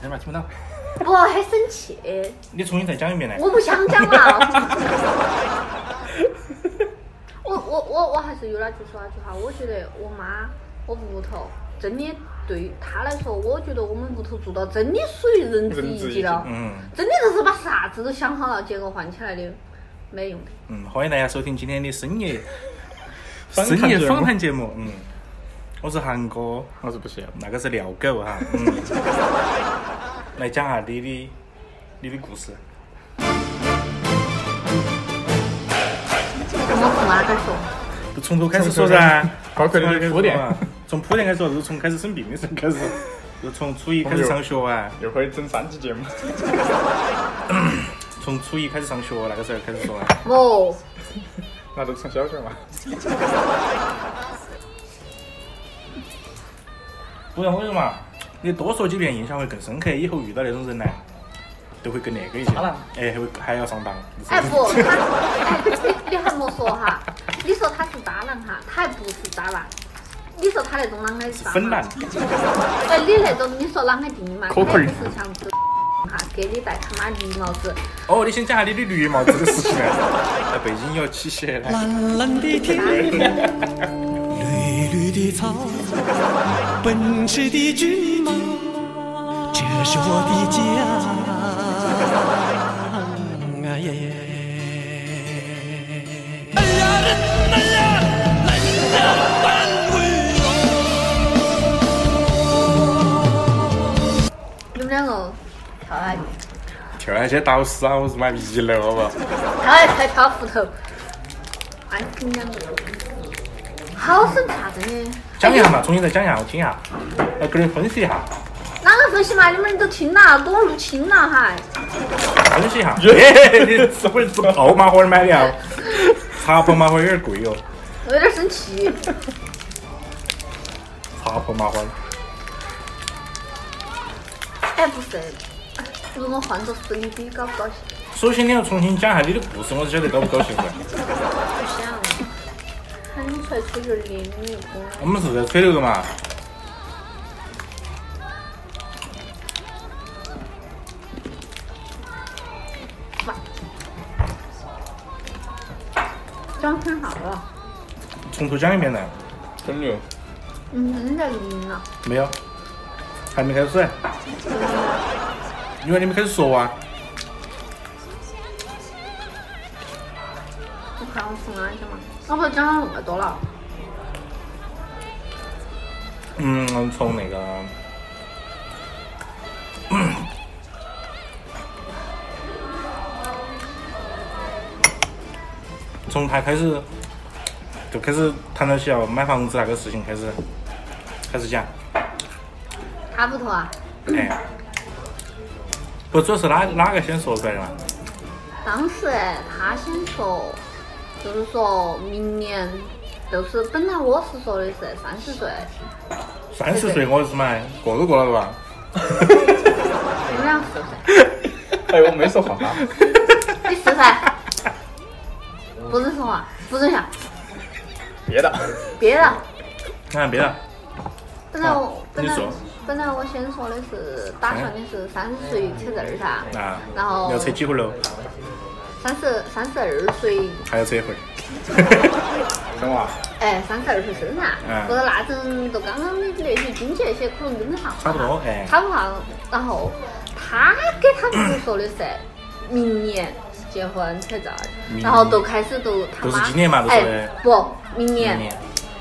听不到。我很生气，你重新再讲一遍呢。我不想讲了。我我我我还是有那句说那句话，我觉得我妈我屋头真的对她来说，我觉得我们屋头做到真的属于仁至义尽了。嗯真的就是把啥子都想好了，结果换起来的没用的。嗯，欢迎大家收听今天的深夜深夜访谈节目。嗯，我是韩哥，我是不行。那个是廖狗哈。嗯，来讲下你的你的故事。我从哪个说？就从头开始说噻，包括那个铺垫，从铺垫开始说，就是从开始生病的时候开始，就从初一开始上学啊，又可以整三期节目。从初一开始上学那个时候开始说啊。哦，那都上小学嘛。不然我跟你说嘛，你多说几遍，印象会更深刻。以后遇到那种人呢，都会更那个一些。哎，还会还要上当。哎不，他哎你你还莫说哈，你说他是渣男哈，他还不是渣男。你说他那种啷个是渣粉男。哎，你那种你说啷个定义嘛？可可是像这哈，给你戴他妈绿帽子，哦，你先讲下你的绿帽子的事情啊。哎，背景要起起来。蓝蓝的天，的草，奔驰的骏马，这是我的家。哎呀呀！哎呀人哎呀，人呀半为你们两个跳下去，跳下去打死啊！我是妈逼了，好不好？跳下去跳湖头，哎，你们两个好生气啊！真的。讲一下嘛，重新再讲一下，我听一下，来给你分析一下，哪个分析嘛？你们都听了，给我录清了还。分析一下。耶，你是不是吃泡麻花儿买的啊？茶泡麻花儿有点贵哦，我有点生气。茶泡麻花儿。哎，不是，如果换做是你，你高不高兴？首先你要重新讲一下你的故事，我才晓得高不高兴噻。不想，我们是在吹牛的嘛。讲很好了。从头讲一遍呢。真牛！嗯，你在录音了。没有，还没开始。因为你们开始说啊。你看我从哪里讲嘛？我不是讲了那么多了。嗯，从那个，从他开始就开始谈到起要买房子那个事情开始开始讲，他不脱啊，哎，不主要是哪哪个先说出来的嘛？当时哎，他先说，就是说明年，就是本来我是说的是三十岁，三十岁我是嘛，过都过了的吧？你们俩是噻？哎，我没说话。你是噻？不准说话，不准笑，别的。憋着。看别的，本来我好本来本来我先说的是打算的是三十岁扯证儿噻，啊，然后要扯几回喽？三十三十二岁，还要扯一回？生娃。哎，三十二岁生噻嗯，或者那阵就刚刚的那些经济那些可能跟得上，差不多哎差不上。然后他给他们说的是 明年结婚扯证儿，然后都开始都他妈哎不，明年明。年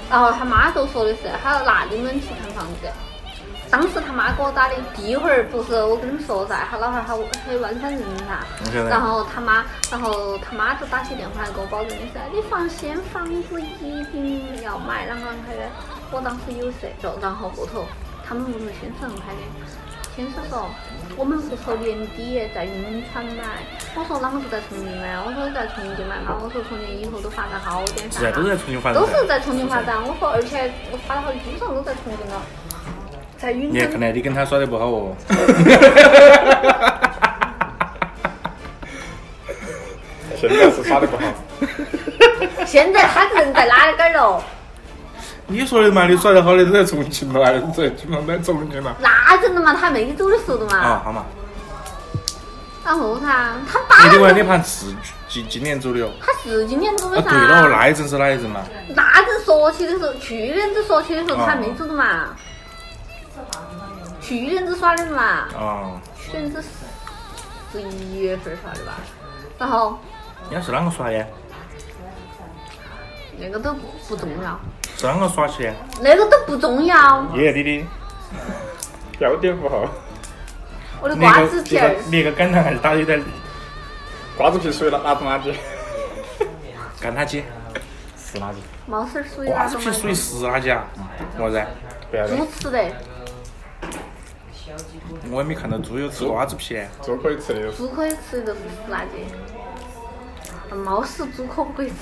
然后他妈都说的是，他要拿你们去看房子。当时他妈给我打的第一回儿不是我跟你们说噻，他老汉儿他很湾山人噻然后他妈，然后他妈就打起电话来给我保证的噻，你放心，房子一定要买，啷个啷个的。我当时有事，就，然后后头他们屋头先生开的，先是说我们屋头年底在云川买，我说啷个不在重庆买？我说在重庆买嘛，我说重庆以后都发展好点噻是啊，都是在重庆发展。都是在重庆发。展。我说，而且我发了好基本上都在重庆了，在云你看南。来你跟他耍的不好哦。现在是耍的不好。现在他人在哪个儿了？你说的嘛，你耍的好的都在重庆了，还是在基本上在重庆了。那真的嘛，他没走的时候的嘛啊，嘛。好嘛，然后他，他爸你另外那盘是今今年走的哦。他是今年走的啊，噻。对了，那一阵是哪一阵嘛？那阵说起的时候，去年子说起的时候哦他还没走的嘛。去年子耍的嘛，啊，去年子十一月份耍的吧。然后人家是啷个耍的？那个都不重要，是啷个耍起的？那个都不重要。爷爷弟弟，标点符号，我的瓜子皮儿那个，那个感叹还是打的有点瓜子皮属于哪哪种垃圾？干垃圾，湿垃圾。毛丝儿属于瓜哪种嘛？子皮属于湿垃圾啊？么子？不要的，猪吃的，我也没看到猪有吃瓜子皮。猪可以吃的，猪可以吃的都是湿垃圾。猫屎猪可不可以吃？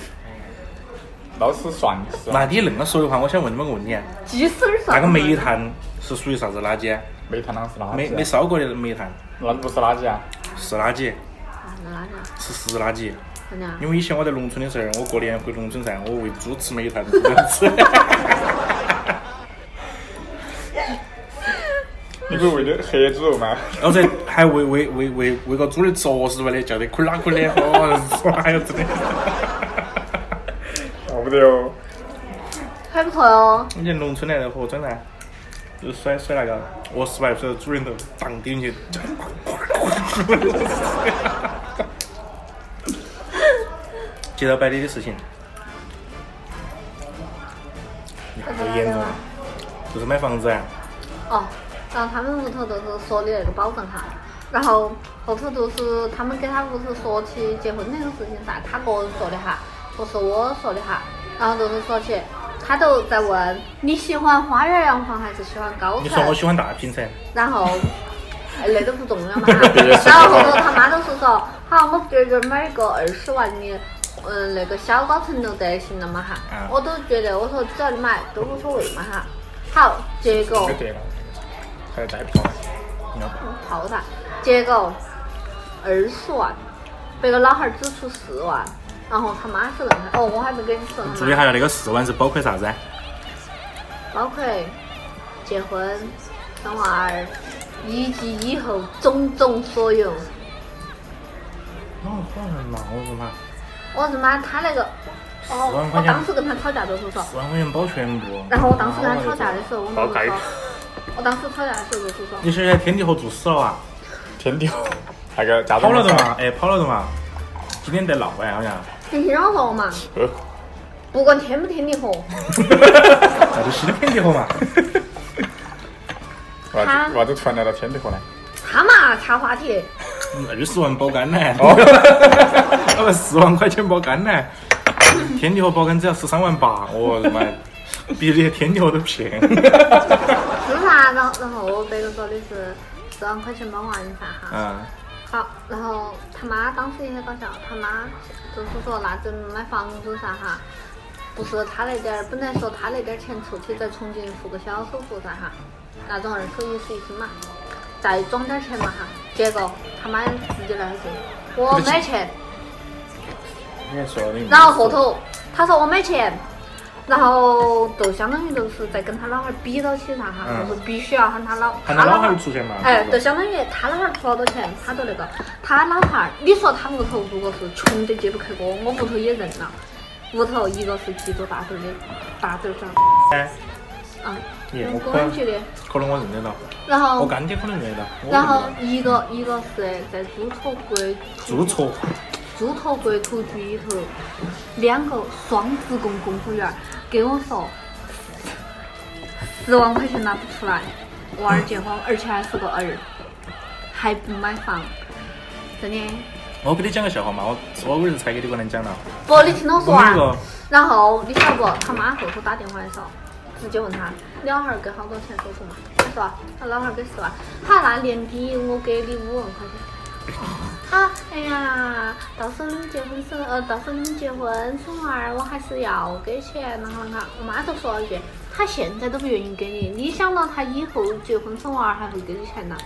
猫屎算是？那你恁个说的话，我想问你们个问题啊，鸡屎儿算那个煤炭是属于啥子垃圾？煤炭啷是垃圾？没没烧过的煤炭那不是垃圾啊！是垃圾，啊，那垃圾，是湿垃圾。真的啊。因为以前我在农村的时候，我过年回农村噻，我喂猪吃煤炭，不能吃。你不是为的黑猪肉吗？然后再还喂喂喂喂喂个猪的啄食吧的，叫得苦啦苦的，哦，耍呀真的。要不得哦。还不错哟。你农村来的和真的，就甩甩那个二十来岁的猪人头，当丢进去，接到摆你的事情，你看这严重啊，就是买房子啊，哦，然后他们屋头就是说的那个保证哈，然后后头就是他们给他屋头说起结婚那个事情噻，他个人说的哈，不是我说的哈，然后就是说起，他都在问你喜欢花园洋房还是喜欢高层你说我，喜欢大平层，然后。哎，那 都不重要嘛。哈，然后后头他妈都是说，好，我觉得买个二十万的，嗯，那个小高层楼得行了嘛哈。嗯，我都觉得，我说只要你买都无所谓嘛哈。好，结果还要再票。泡噻，结果二十万，别个老汉儿只出四万，然后他妈是恁个，哦，我还没跟你说呢，注意下那个四万是包括啥子啊？包括结婚、生娃儿以及以后种种所有。哦，好像闹是嘛，我日妈，他那个，哦我当时跟他吵架的时候说，四万块钱包全部。然后我当时跟他吵架的时候，我们就说，我当时吵架的时候就是说，你现在天地河做死了哇？天地那个家跑了的嘛？哎，跑了的嘛？今天在闹哎，好像。你听我说嘛，呃，不管天不天地河，那就新天地河嘛。为啥他子为啥子突然来到天地河呢？他嘛插话题。二十万包干呢，哦，那个四万块钱包干呢，天地河包干只要十三万八，我的妈，比这些天地河都便宜。是噻，然后然后别个说的是四万块钱包完噻哈。嗯，好，然后他妈当时也很搞笑，他妈就是说那阵买房子噻哈，不是他那点儿，本来说他那点儿钱出去在重庆付个小首付噻哈，那种二手一室一厅嘛，再装点儿钱嘛哈，结果他妈直接来一句我没钱。然后后头他说我没钱，然后就相当于就是在跟他老汉儿比到起噻哈，嗯。就是必须要喊他老喊他老汉儿出钱嘛。哎，就相当于他老汉儿出好多钱，他就那个，他老汉儿，你说他屋头如果是穷得揭不开锅，我屋头也认了。屋头一个是几座大队的大队长，哎，啊，耶，我用可能工人局的，可能我认得到，然后我干爹可能认得到。我然后到。一个一个是在朱托国注册朱托国土局里头，两个双职工公务员儿跟我说，十万块钱拿不出来，娃儿结婚，而且还是个儿，还不买房，真的。我给你讲个笑话嘛，我我儿子才给你过来讲了。不，你听我说完。然后你晓得不？他妈后头打电话的时候，直接问他，你老汉儿给好多钱首付嘛？他说他老汉儿给十万，好，那年底我给你五万块钱。好，哎呀，到时候你们结婚生呃，到时候你们结婚生娃儿，我还是要给钱，然后呢，我妈就说了一句，她现在都不愿意给你，你想到她以后结婚生娃儿还会给你钱呢？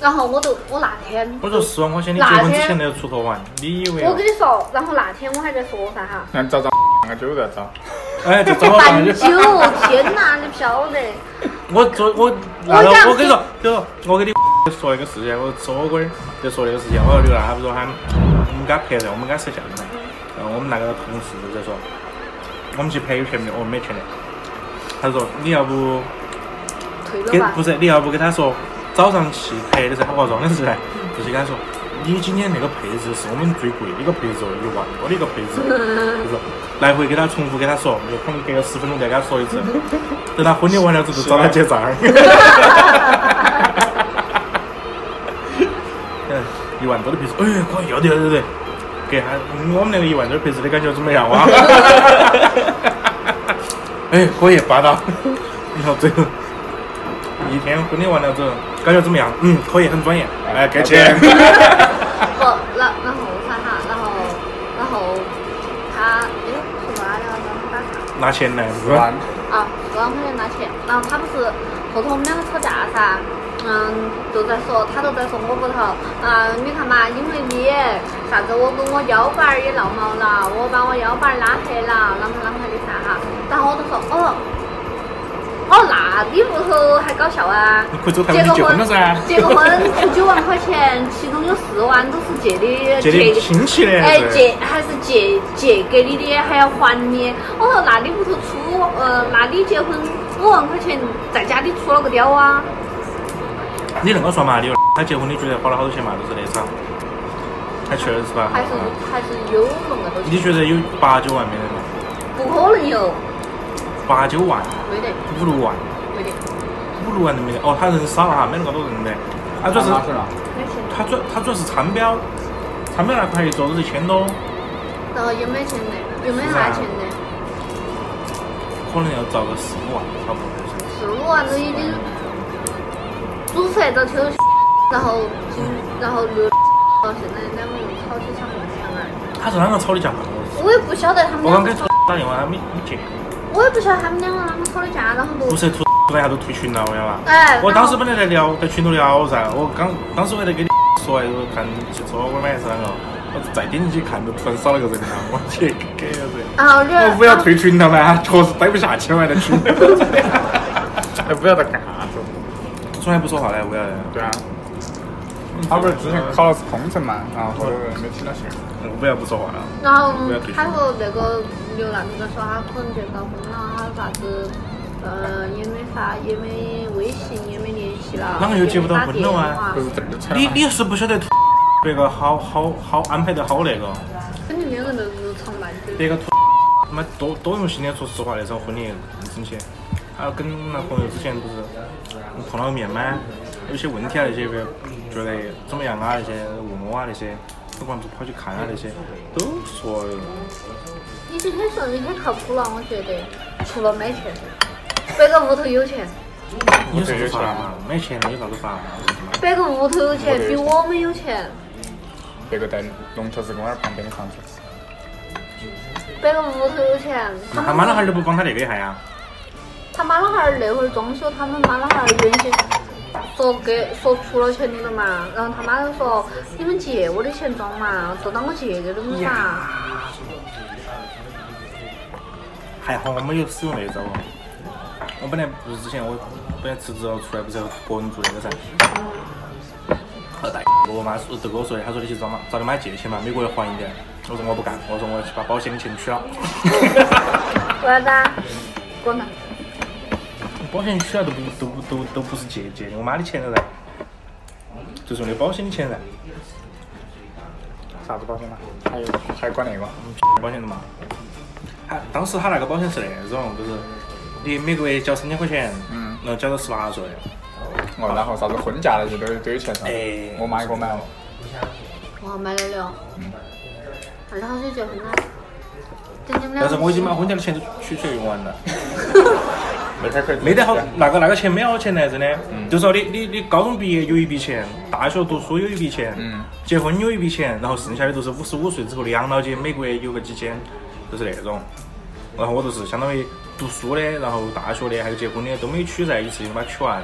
然后我就我那天我说十万块钱你结婚之前都要出头完，你以为哦我跟你说，然后那天我还在说噻哈，那找找那个酒在找，哎，就找我办办酒，天哪，你不晓得。我做我我讲我跟你说，就说我给你就说一个事情，我吃火锅儿就说那个事情，我说刘娜，他不说喊我们给他拍的，我们给他摄像噻，然后我们那个同事就说，我们去拍有钱没得？我们没钱的。他说你要不给不。是你要不给他说早上去拍的时候化妆的时候，就是跟他说。你今天那个配置是我们最贵的一个配置哦，一万多的一个配置，就是来回给他重复给他说，就可能隔个十分钟再给他说一次。等他婚礼完了之后，找他结账。嗯，一万多的配置，哎，可以，要得要得要得，给他我们那个一万多的配置的感觉怎么样啊？哎，可以霸道。然后最后一天婚礼完了之后，感觉怎么样？嗯，可以，很专业。哎，给钱。不，然然后啥哈，然后然后他哎说啥来着？让他打岔。拿钱来，是是吧吧？？啊，十万块钱拿钱，然后他不是后头我们两个吵架噻，嗯，就在说，他都在说我屋头，啊，你看嘛，因为你啥子，我跟我腰板儿也闹毛了，我把我腰板儿拉黑了，啷个啷个的噻哈，然后我就说，哦，哦，那你屋头还搞笑啊？你可以走台湾去结结个婚婚了噻。结个婚十九万块钱，其中有四万都是借的，借的亲戚的哎，借还是借借给你的，还要还你。我说那你屋头出呃，那你结婚五万块钱，在家里出了个屌啊？你那个说嘛，你他结婚你觉得花了好多钱嘛？就是那场，还去二十八。还是还是有那么多钱？你觉得有八九万没得吗？不可能有，八九万，没得，五六万，没得，五六万都没得。哦，他人少哈，没那么多人的。他主要是。他主他主要是餐标，餐标那块一桌子一千多，然后也没钱的，又没拿钱的，可能要遭个四五万，差不多就是。四五万都已经注册到秋，然后然后六到现在两个人吵起场面来。他是啷个吵的架？我也不晓得他们我刚给，打电话，他没没接，我也不晓得他们两个啷个吵的架，然后就不是突突然一下就退群了，我晓得吧？哎，我当时本来在聊，在群头聊噻，我刚当时我还在给你说，就是看去吃火锅买是啷个，我再点进去看，就突然少了个人了，我去给个人。然我不要退群了嘛，确实待不下去了，在群头。哎，不要在干啥子？从来不说话的，为啥？对啊，他不是之前考了是空乘嘛，然后后头没听到信儿。不要不说话了。然后他和那个刘娜就在说他可能结搞婚了，他啥子，呃，也没发，也没微信，也没联系了，啷个又结不到婚了啊你你是不晓得别个好好好安排的好那个，肯定两个人都是常伴酒。别个他妈多多用心的，说实话那场婚礼真些。还有跟男朋友之前不是碰了个面吗？有些问题啊那些，觉得怎么样啊那些问我啊那些，不管不跑去看啊那些，都说的。已经很顺利、很靠谱了，我觉得，除了没钱，别个屋头有钱，有啥子发嘛？没钱了有啥子法嘛？别个屋头有钱，比我们有钱，别个在龙头寺公园旁边的房子，别个屋头有钱，他妈老汉儿都不帮他那个一下呀？他妈老汉儿那会儿装修，他们妈老汉儿原先说给说出了钱的了嘛，然后他妈就说你们借我的钱装嘛，就当我借给你们噻。还好我没有使用那招。我本来不是之前我本来辞职了出来不是要个人做那个噻，我妈说都跟我说的，她说你去找妈找你妈借钱嘛，每个月还一点。我说我不干，我说我要去把保险的钱取了。为啥子啊？滚蛋！保险取了都不都不都都不是借借的我妈的钱了噻，就是用的保险的钱噻，啥子保险嘛？还有还管那个？保险的嘛。他当时他那个保险是那种，就是你每个月交三千块钱，嗯然后交到十八岁，哦，然后啥子婚嫁那些都都有钱噻哎。我妈也给我买了。我买了了，二十好久结婚了。等你们俩。但是我已经把婚嫁的钱都取出来用完了。没太可以 没得好，那个那个钱没好钱来，真的。就说你你你高中毕业有一笔钱，大学读书有一笔钱，嗯结婚有一笔钱，然后剩下的都是五十五岁之后的养老金，每个月有个几千，就是那种。然后我就是相当于读书的，然后大学的，还有结婚的都没取在一次性把它取完。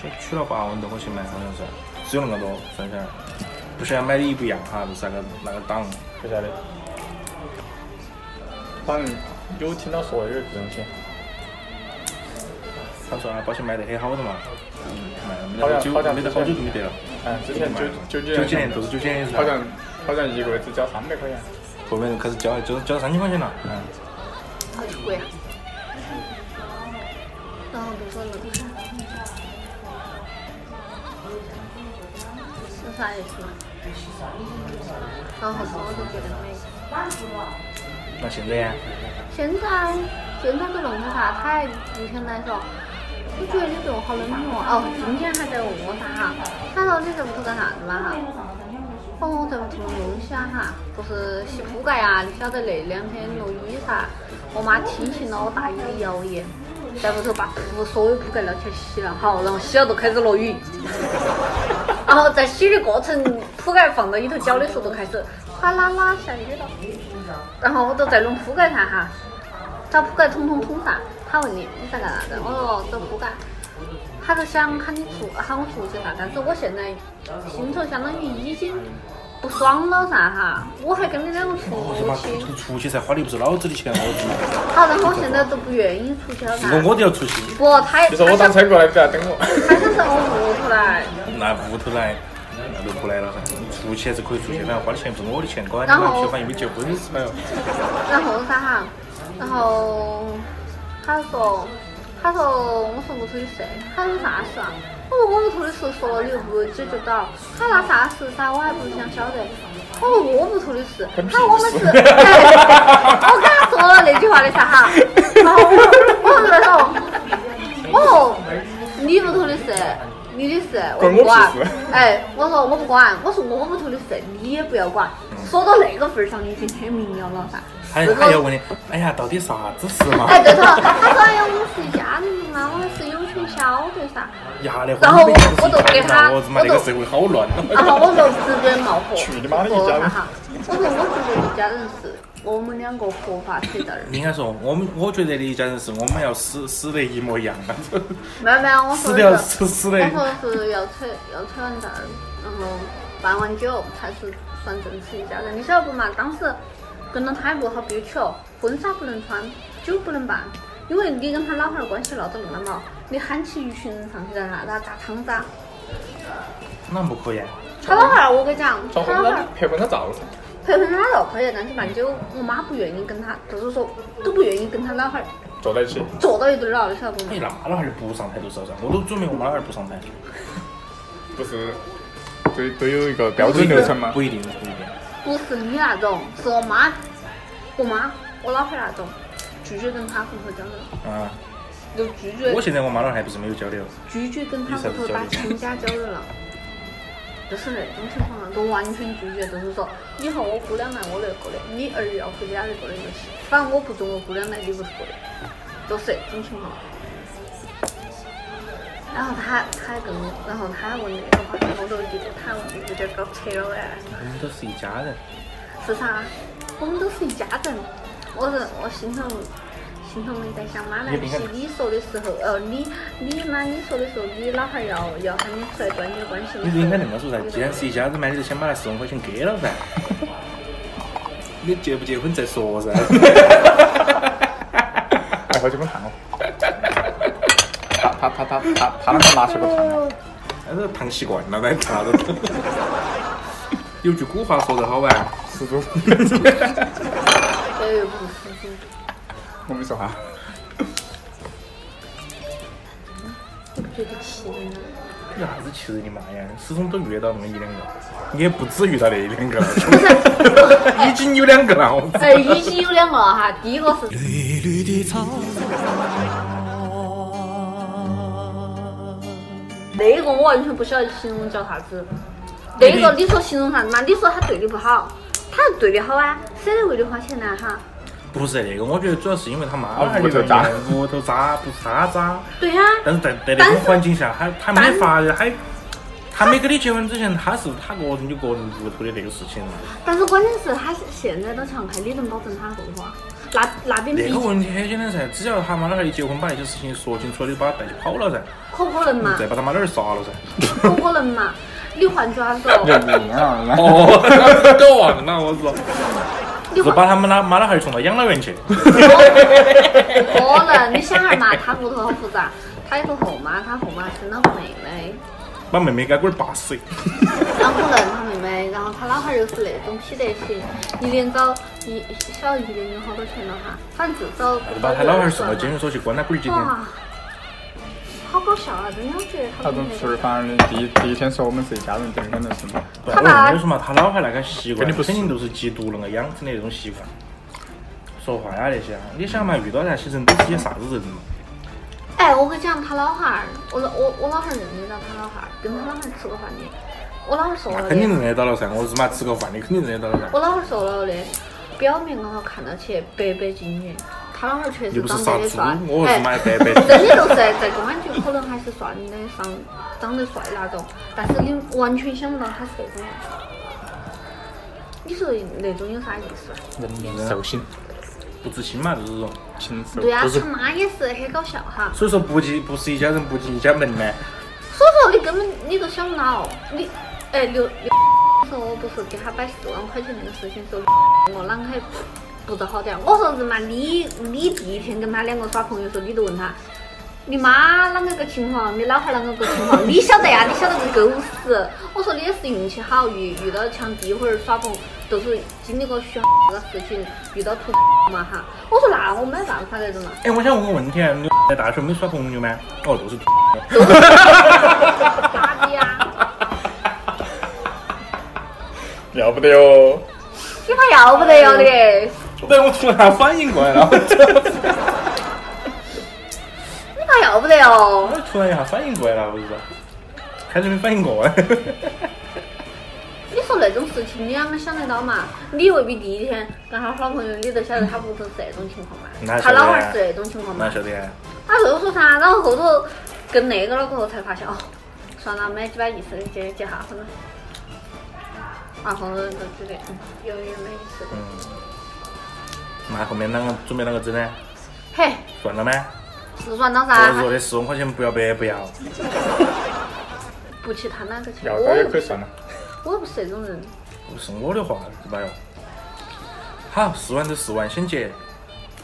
先取了八万多块钱嘛，好像是，只有那么多，算下来。不晓得买的一不一样哈，就是那个那个档。不晓得。反正有听到说有这种险，他说啊，保险卖得很好的嘛，卖没好久，好像没得好久就没得了。嗯，之前九九几九几年都是九几年的时候好，像好像一个月只交三百块钱，后面开始交交交三千块钱了。嗯，好贵啊。然后就说那个啥，意思嘛？然后说我就觉得没。那现在呀，现在现在个弄的啥？他还之前来说，我觉得你对我好冷漠。哦，今天还在问我啥哈？他说你在屋头干啥子嘛哈？我说我在屋头弄东西啊哈，不是洗铺盖啊，你晓得那两天落雨噻，我妈听信了我大姨的谣言，在屋头把铺所有铺盖捞起来洗了，好，然后洗了就开始落雨，然后在洗的过程，铺盖放到里头搅的时候就开始哗啦啦下雨了。然后我就在弄铺盖噻哈，找铺盖捅捅捅噻。他问你你在干啥子？我说找铺盖。他就想喊你出喊我出去噻，但是我现在心头相当于已经不爽了噻哈，我还跟你两个出去，出出去才，花的不是老子的钱，我操！好，然后我现在都不愿意出去了噻。如果我都要出去，不，他也你说我他想当车过来，不要等我。他想在我屋头来，那屋头来，那就不来了噻。出去还是可以出去，反正花的钱不是我的钱，管你然后妈去，反正又没结婚是吧？然后啥哈，然后他说，他说我说屋头的事，他说啥事啊？我说我屋头的事说了你又不解决到，他那啥事噻，我还不是想晓得。我说我屋头的事，他说我们是，哎，我跟他说了那句话的噻哈，然后我我就在说，我说你屋头的事。你的事我不管，哎，我说我不管，我说我屋头的事你也不要管。说到那个份儿上，你已经很明了了噻。还要问你，哎呀，到底啥子事嘛？哎，对头，他说哎呀，我们是一家人嘛，我们是有权晓得噻。呀嘞，然后我我就给他我他妈我就那个社会好乱。然后我就直接冒火，去你妈的一家人说我说我觉得一家人是我们两个合法扯在那儿。应该说，我们我觉得的一家人是我们要死死得一模一样，没有没有，我说的是，死死的。我说是要扯要扯完蛋儿，然后办完酒才是算正式一家人。你晓得不嘛？当时跟了他也不好憋屈哦，婚纱不能穿，酒不能办，因为你跟他老汉儿关系闹得那么好，你喊起一群人上去干啥？他打汤渣。那不可以啊？他老汉儿，我跟你讲，穿他老汉儿婚纱拍婚纱照噻，陪婚纱照可以，但是办酒，我妈不愿意跟他，就是说都不愿意跟他老汉儿坐在一起。坐到一堆儿了，你晓得不哎，嘛？那老汉儿不上台就是了噻，我都准备我妈老汉儿不上台。不是，都都有一个标准流程吗。不一定，不一定。不是你那种，是我妈，我妈，我老汉儿那种，拒绝跟他户头交流，啊，就拒绝我现在我妈老汉儿还不是没有交流。拒绝跟他户头打亲家交流了。就是那种情况了，都完全拒绝，就是说以后我姑娘来我那过的，你儿要回家里过的就行，反正我不准我姑娘来你屋头过的，就是这种情况。然后他他还跟我，然后他还问那个话题，我都觉得他问有点搞扯了哎。我们都是一家人。是啥？我们都是一家人。我是我心头心头没在想妈来是你说的时候，呃，你你妈你说的时候，你老汉儿要要喊你出来断绝关系。你就应该那么说噻，既然是一家子嘛，你就先把那十万块钱给了噻。你结不结婚再说噻。哎，好久没看了。他他他他他他那个拿起个糖，但是烫习惯了，那啥子？有句古话说得好啊，始终。哎，不是不是，我没说话。我觉得气人了。有啥子气人的嘛呀？始终都遇到那么一两个，你也不止遇到那一两个了，已经有两个了。我操哎，已经有两个了哈，第一个是绿绿的草，那个我完全不晓得形容叫啥子。那个你说形容啥子嘛？你说他对你不好，他是对你好啊，舍得为你花钱呢哈。不是那个，我觉得主要是因为他妈屋头渣屋头渣不是他渣，对呀、但是在在那种环境下，他他没法，还他没跟你结婚之前，他是他个人有个人屋头的那个事情嘛。但是关键是他现在都强开，你能保证他过不啊？那那边那个问题很简单噻，只要他妈老汉儿一结婚，把那些事情说清楚了，你把他带起跑了噻，可不可能嘛？再把他妈老汉儿杀了噻。可不可能嘛？你换句话说，认命啊！哦，都忘了，我说。是把他们拉妈老汉儿送到养老院去。可能你想哈嘛，他屋头好复杂，他有个后妈，他后妈生了个妹妹，把妹妹给龟儿拔死。然后可能他妹妹，然后他老汉儿又是那种批得行，一年找一小一年有好多钱了哈，反正至少把他老汉儿送到监狱所去关他龟儿几天。哇，好搞笑啊！真的，我觉得他那种吃饭的第一第一天说我们是一家人，第二天就是嘛。对，我他爸跟你说嘛，他老汉儿那个习惯，跟你不是肯定都是缉毒那个养成的那种习惯。说话呀那些啊，你想嘛，遇到那些人都是些啥子人嘛？哎，我跟你讲，他老汉儿，我老我我老汉儿认得到他老汉儿，跟他老汉儿吃过饭的，我老汉儿说了那肯。定认得到了噻，我日妈吃过饭的肯定认得到了噻。我老汉儿说了的，表面刚好看到起白白净净，他老汉儿确实又不是长得杀也帅，哎，白白。真的就是在公安局可能还是算得上长得帅那种，但是你完全想不到他是那种人。你说那种有啥意思？人面兽心，不知心嘛，就是说。禽兽对。啊，他妈也是很搞笑哈。所以说不进不是一家人，不进一家门呢。所以说你根本你都想不到，你哎刘刘说我不是给他摆四万块钱那个事情时候，我啷个还不得好点？我说日嘛，你你第一天跟他两个耍朋友时候，你就问他。你妈啷个个情况？你老汉儿啷个个情况？你晓得呀？你晓得个狗屎！我说你也是运气好，遇遇到像第一回儿耍朋友，都是经历过学那个事情，遇到土嘛哈。我说那我没办法那种嘛。哎，我想问个问题啊，你在大学没耍朋友吗？哦，都是。咋的呀？要不得哟！你怕要不得要的？对，我突然反应过来 了，你怕要不得哦？我突然一下反应过来了，不是说，开始没反应过来。你说那种事情你啷个想得到嘛？你未必第一天跟他耍朋友，你就晓得他屋头是那种情况嘛那？他老汉儿是那种情况嘛哪？晓得呀。他就说啥，然后后头跟那个了过后才发现哦，算了，没几把意思的结结下婚了。啊，后头就觉得嗯，有点没意思。嗯。那后面啷个准备啷个整呢？嘿，算了吗？是算到我噻说，的十万块钱不要白不要。不去他那个钱，要他也可以算了。我又不是这种人。不是我的话，是吧哟？好，四万就四万，先结，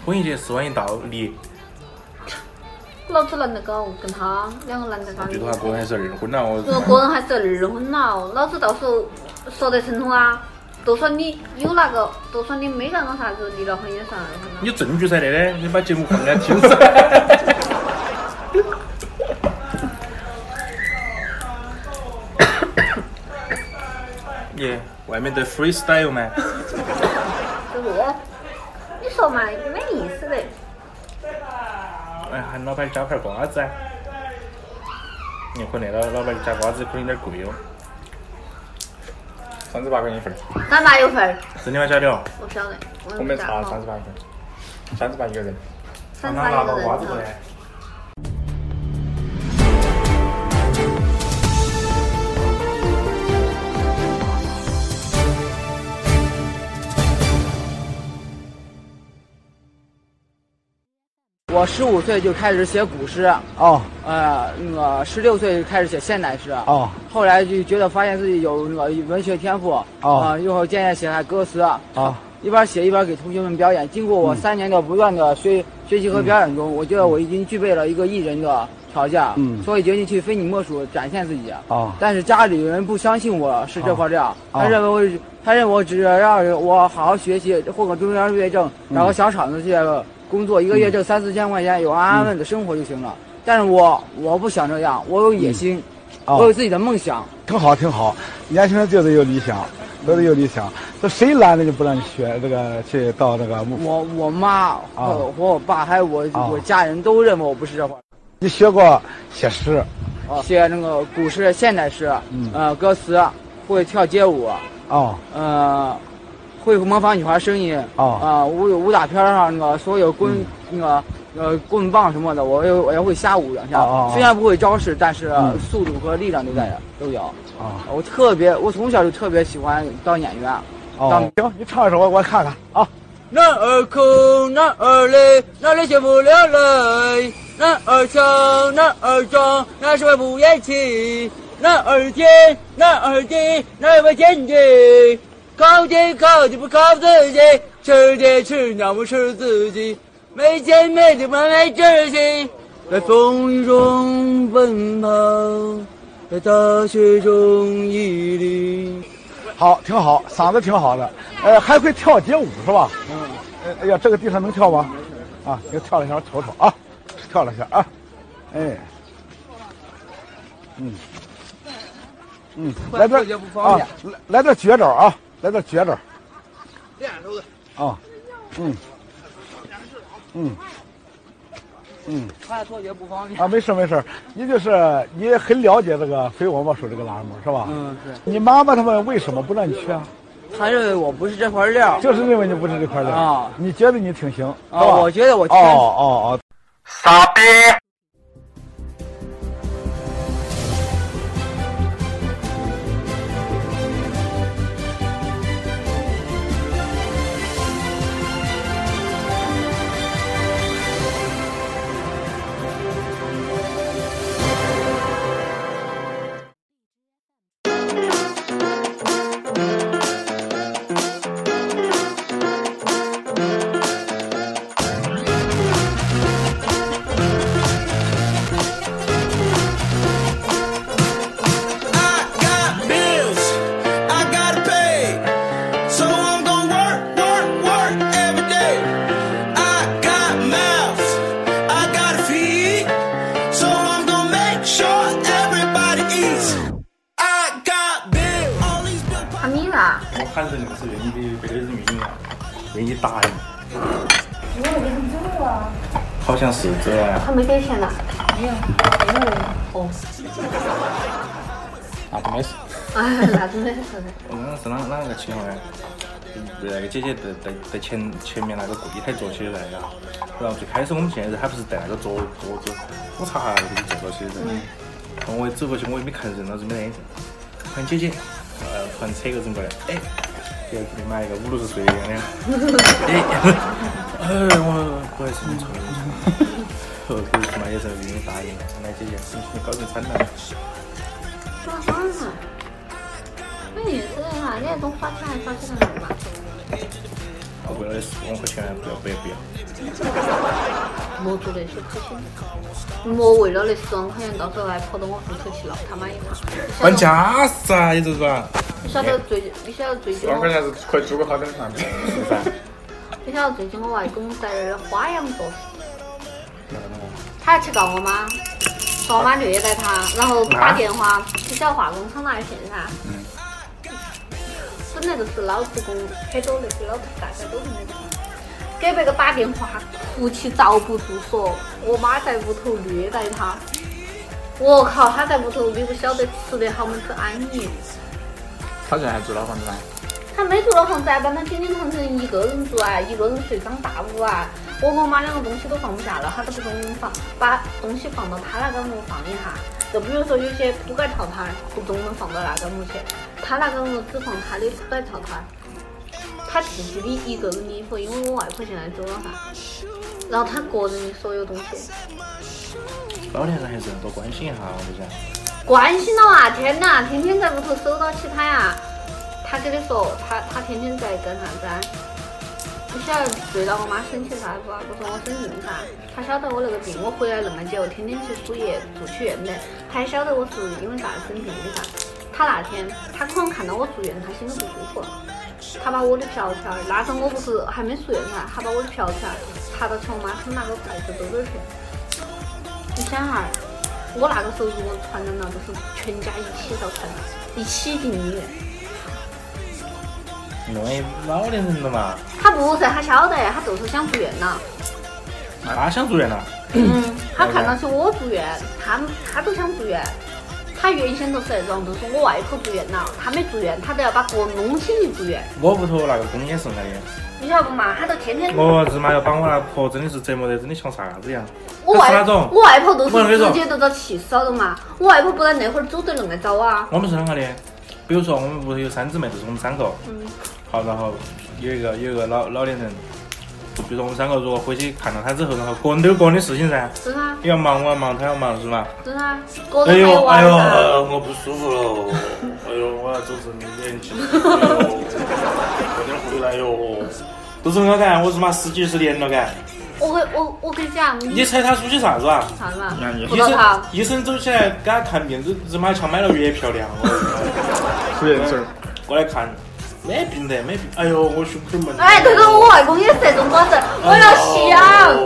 婚一结四万一到离，老子难得搞，跟他两个懒得搞。最多还个人还是二婚了，我我个人还是二婚了，老子到时候说得成通啊。就算你有那个，就算你没那个啥子，离了婚也算二婚了。有证据噻，那的，你把节目放给他 听噻。耶，外面的 freestyle 吗？就是，你说嘛，没意思的。哎，喊老板加盘瓜子啊！你可能那个老板加瓜子可能有点贵哦。三十八块钱一份儿，三八油份儿，真的吗？假的哦？我晓得。我我没查好三十八一份儿，三十八一个人。三十八一个人我十五岁就开始写古诗，哦。呃，那个十六岁开始写现代诗，哦。后来就觉得发现自己有那个文学天赋，哦。啊，一会儿渐渐写下歌词，哦。一边写一边给同学们表演。经过我三年的不断的学学习和表演中，我觉得我已经具备了一个艺人的条件，嗯。所以决定去非你莫属展现自己。哦。但是家里人不相信我是这块料，哦。他认为我他认为我只要我好好学习，混个中央毕业证，嗯。找个小厂子去工作，一个月挣三四千块钱，有安安稳稳的生活就行了。但是我我不想这样，我有野心，哦我有自己的梦想。挺好挺好，年轻人就得有理想，都得有理想。这谁拦着就不让你学这个去到那个目？我我妈和和我爸还有我哦我家人都认为我不是这块。你学过写诗？写那个古诗、现代诗，嗯呃，歌词，会跳街舞，哦呃，会模仿女孩声音，哦啊，武武打片上那个所有棍、那个呃棍棒什么的，我也我也会瞎舞两下。虽然不会招式，但是、嗯速度和力量都在都有。啊我特别，我从小就特别喜欢当演员。哦，行，你唱一首我我看看啊。男儿哭，男儿泪，哪里学不了泪？男儿强，男儿壮，男儿为不言弃。男儿天，男儿地，哪为天地？靠天靠地不靠自己，吃爹吃鸟不吃自己，没钱没地方没志气，在风雨中奔跑，在大雪中屹立。好，挺好，嗓子挺好的，呃，还会跳街舞是吧？嗯。哎呀，这个地方能跳吗？啊，给跳了一下，我瞅瞅啊，跳了一下啊，哎，嗯，嗯，来点啊，来来点绝招啊，来点绝招练手的。啊，嗯，嗯，嗯。看错也不方便。啊，没事没事，你就是你很了解这个非我莫属这个栏目是吧？嗯，是。你妈妈他们为什么不让你去啊？他认为我不是这块料。就是认为你不是这块料啊你觉得你挺行啊，吧？我觉得我哦天生哦哦，傻逼！他米啦，我喊人是愿意被被那人运啊，愿意答应。好像是这样。他没给钱呐。没有，没有。哦，那就没事。哎，那真的是的。我刚刚是哪哪个情况呢？那个姐姐在在在前前面那个柜台坐起来呀，然后最开始我们现在还不是带那个桌桌子，我查下来给你坐到起噻。然后我一走过去，我也没看人，老子没得。喊姐姐，呃，突然扯个人过来，哎，给给你买一个五六十岁的娘娘。哎，哎，我不好意思，你错了，你错了。后头他妈也是愿意答应，来姐姐，你你高兴惨了。耍爽噻。没意思的哈，你还总耍起来耍起来嘛？为了四万块钱，不要不要不要。莫做那些事情。莫为了那十万块钱，到时候还跑到我户头去闹他妈一趟。搬家噻，你这是吧。你晓得最，你晓得最近四万块钱，是可以租个好点的房子。是噻。你晓得最近我外公在那儿花样做事。他要去告我妈，说我妈虐待他，然后打电话，你晓得化工厂那一片噻。本来就是老职工，很多那些老头大家都是那种。给别个打电话，哭泣遭不住，说我妈在屋头虐待他。我靠，他在屋头，你不晓得吃得好么子安逸。他现在还住老房子吗？他没住老房子啊，把他天天堂成一个人住啊，一个人睡张大屋啊。我跟我妈两个东西都放不下了，他都不懂放，把东西放到他那个屋放一下。就比如说有些铺盖套套，不总能放到那个屋去，他那个屋只放他的铺盖套套，他自己的一个人的衣服，因为我外婆现在走了噻，然后他个人的所有东西。老年人还是要多关心一下，我就讲。关心了啊！天哪，天天在屋头守到起他呀。他跟你说，他他天天在干啥子你晓得对到我妈生气啥不？不说我生病噻。他晓得我那个病，我回来那么久，天天去输液住去院的。他还晓得我是因为啥子生病的噻。他那天他可能看到我住院，他心里不舒服，他把我的票条，那时候我不是还没出院噻，他把我的票条插到我妈他们那个筷子兜兜去。你想哈儿，我那个时候如果传染了，就是全家一起遭传染，一起进医院。因为老年人了嘛，他不是，他晓得，他就是想住院了。他想住院了。嗯，他看到起我住院，他他都想住院。他原先都是那种，就是我外婆住院了，他没住院，他都要把锅弄起去住院。我屋头那个公也是那的，你晓得不嘛？他都天天，我儿子嘛要把我那婆真的是折磨得真的像啥子一样。我外婆那种我外婆都是直接都遭气死了的嘛。我外婆不然那会儿走得恁个早啊。我们是啷个的？比如说我们屋头有三姊妹，就是我们三个。嗯。好，然后有一个有一个老老年人，比如说我们三个如果回去看到他之后，然后各人都有各人的事情噻，是啊，你要忙我要忙，他要忙是吧？是啊，个哎呦哎呦，我不舒服了，哎呦，我要走生理眼睛，哎呦，快点回来哟！都是我干，我日妈十几二十年了干。我跟我我跟你讲，你猜他出去啥子啊？啥子嘛？你医生医生走起来给他看病，日日妈像买了月票一样。我出眼镜儿，过来看，没病的，没病。哎呦，我胸口闷。哎，这个我外公也是这种装子，我要吸氧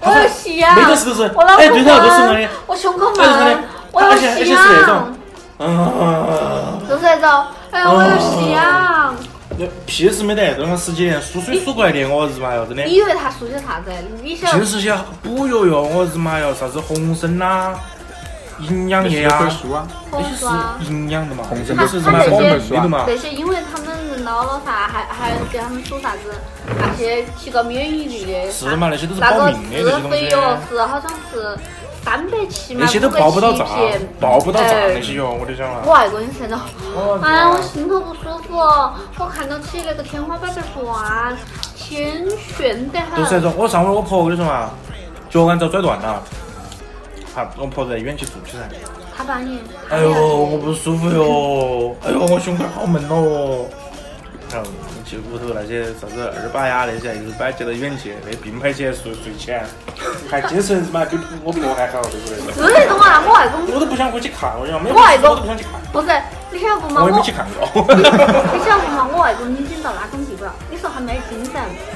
我要想，没得事都是我脑壳哎对头都是我闷的，我胸口闷，我要吸氧而且是那想种，嗯，就是那种，哎，我要想。那屁事没得，这么十几年输水输过来的，我日妈哟，真的。你以为他输些啥子？你想尽是些补药哟，我日妈哟，啥子红参呐、营养液啊这，书啊，红那些？是营养的嘛，红参这是什么他保那些命的嘛？那些，因为他们人老了噻，还还给他们说啥子那些提高免疫力的，是嘛那些都是那个保命的这些自东西。费药是好像是三百七嘛，那些都报不到账报不到账哎。那些药，我就讲了。我外公也是那种，哦哎呀，我心头不舒服，我看到起那个天花板在转，天旋得很。就是那种，我上回我婆跟你说嘛，脚腕遭拽断了，好，我婆在医院去住起噻。他把你，哎呦，我不舒服哟！哎呦，我胸口好闷哦。然后去屋头那些啥子二把呀那些，一摆接到医院去，那病排起来睡睡起，还精神他妈比我婆还好，对不对？是那种啊，我外公我都不想回去看，我讲没有我外公我都不想去看，不是，你晓得不嘛？我我也没去看过。你晓得不嘛？我外公已经到那种地步了。你说他没精神，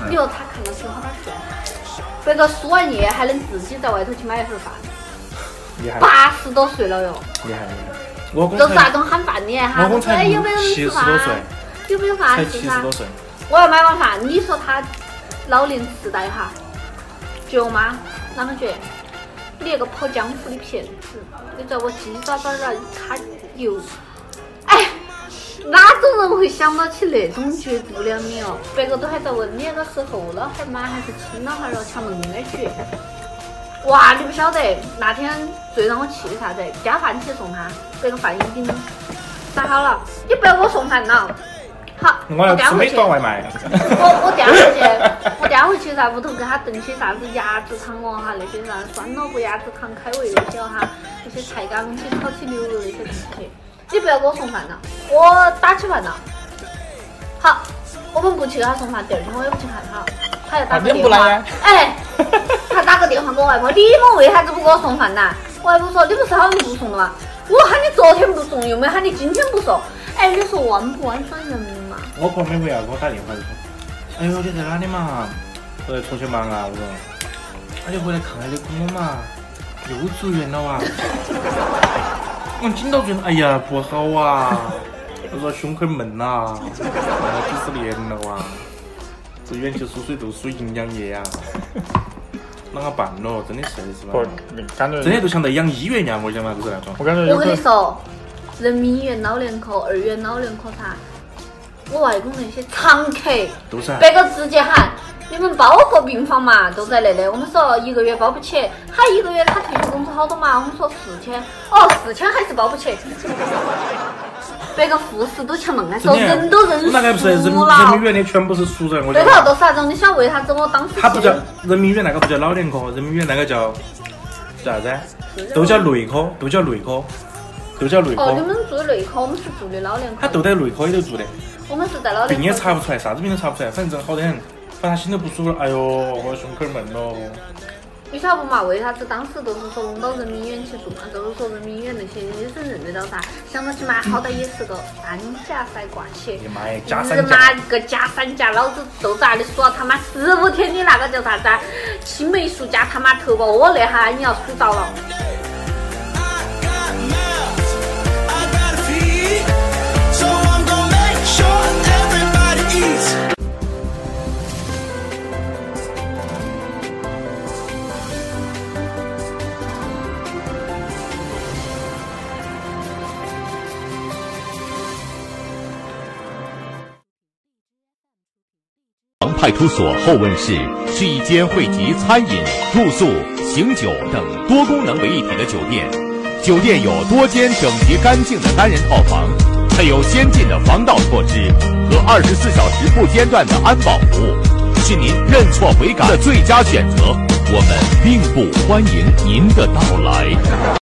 你说他看到天花板睡，别个输完液还能自己在外头去买一份饭，八十多岁了哟，厉害，厉害！我公就是那种喊饭的哈，有没有人吃饭七十多岁？，有没有饭才吃噻七十多？岁，我要买碗饭，你说他老年痴呆哈，绝吗？啷个绝？你那个跑江湖的骗子，你在我鸡爪爪儿他又，哎，哪种人会想到起那种绝不了你哦？别个都还在问你那个是厚了哈儿吗？还是轻了哈儿了？强硬的绝。哇，你不晓得那天最让我气的啥子？加饭去送他，这个饭已经打好了，你不要给我送饭了。好，我要吃美颠回去。团外卖。我我颠回去，我颠回去在屋头给他炖些啥子鸭子汤哦哈，那些啥酸萝卜鸭子汤、开胃那些哦哈，那些菜干东西、炒起牛肉那些东西，你不要给我送饭了，我打起饭了。好，我们不去给他送饭，第二天我也不去看他，他要打电话不来，哎，他打个电话给我外婆，你们为啥子不给我送饭呢？我外婆说你不是好久不送了吗？我喊你昨天不送，又没喊你今天不送，哎，你说弯不弯酸人嘛？我婆每回要给我打电话就说：“哎呦，你在哪里嘛？我在重庆忙啊。”我说：“那就回来看下你公公嘛，又住院了啊。”我紧到住院，哎呀，不好啊！我说胸口闷呐、啊，几十年了哇，住院去输水都输营养液啊、啷个办咯？真的是是吧？，感觉真的就像在养医院一样，我讲嘛，就是那种。我跟你说，人民医院老年科、二院老年科噻，我外公那些常客，都是啊别个直接喊你们包个病房嘛，都在那里。我们说一个月包不起，他一个月他退休工资好多嘛？我们说四千，哦，四千还是包不起。别个护士都像恁个说，人都认我那个不是人民。医院的全部是熟人，我对讲头，都是那种，你晓得为啥子我当时他不叫人民医院那个不叫老年科，人民医院那个叫叫啥子？都叫内科，都叫内科，都叫内科哦，你。们住的内科，我们是住的老年科，他都在内科里头住的，我们是在老年科。病也查不出来，啥子病都查不出来，反正真好得很。反正他心头不舒服了，哎呦，我胸口闷咯。你晓得不嘛？为啥子当时都是说弄到人民医院去住嘛？都是说人民医院那些医生认得到噻。想到起嘛，好歹也是个三甲噻挂起。你妈呀，加日三妈甲，个加三甲，老子就在那里数了他妈十五天的那个叫啥子啊？青霉素加他妈头孢，我那哈你要数到了。派出所后问室是一间汇集餐饮、住宿、醒酒等多功能为一体的酒店。酒店有多间整洁干净的单人套房，配有先进的防盗措施和二十四小时不间断的安保服务，是您认错悔改的最佳选择。我们并不欢迎您的到来。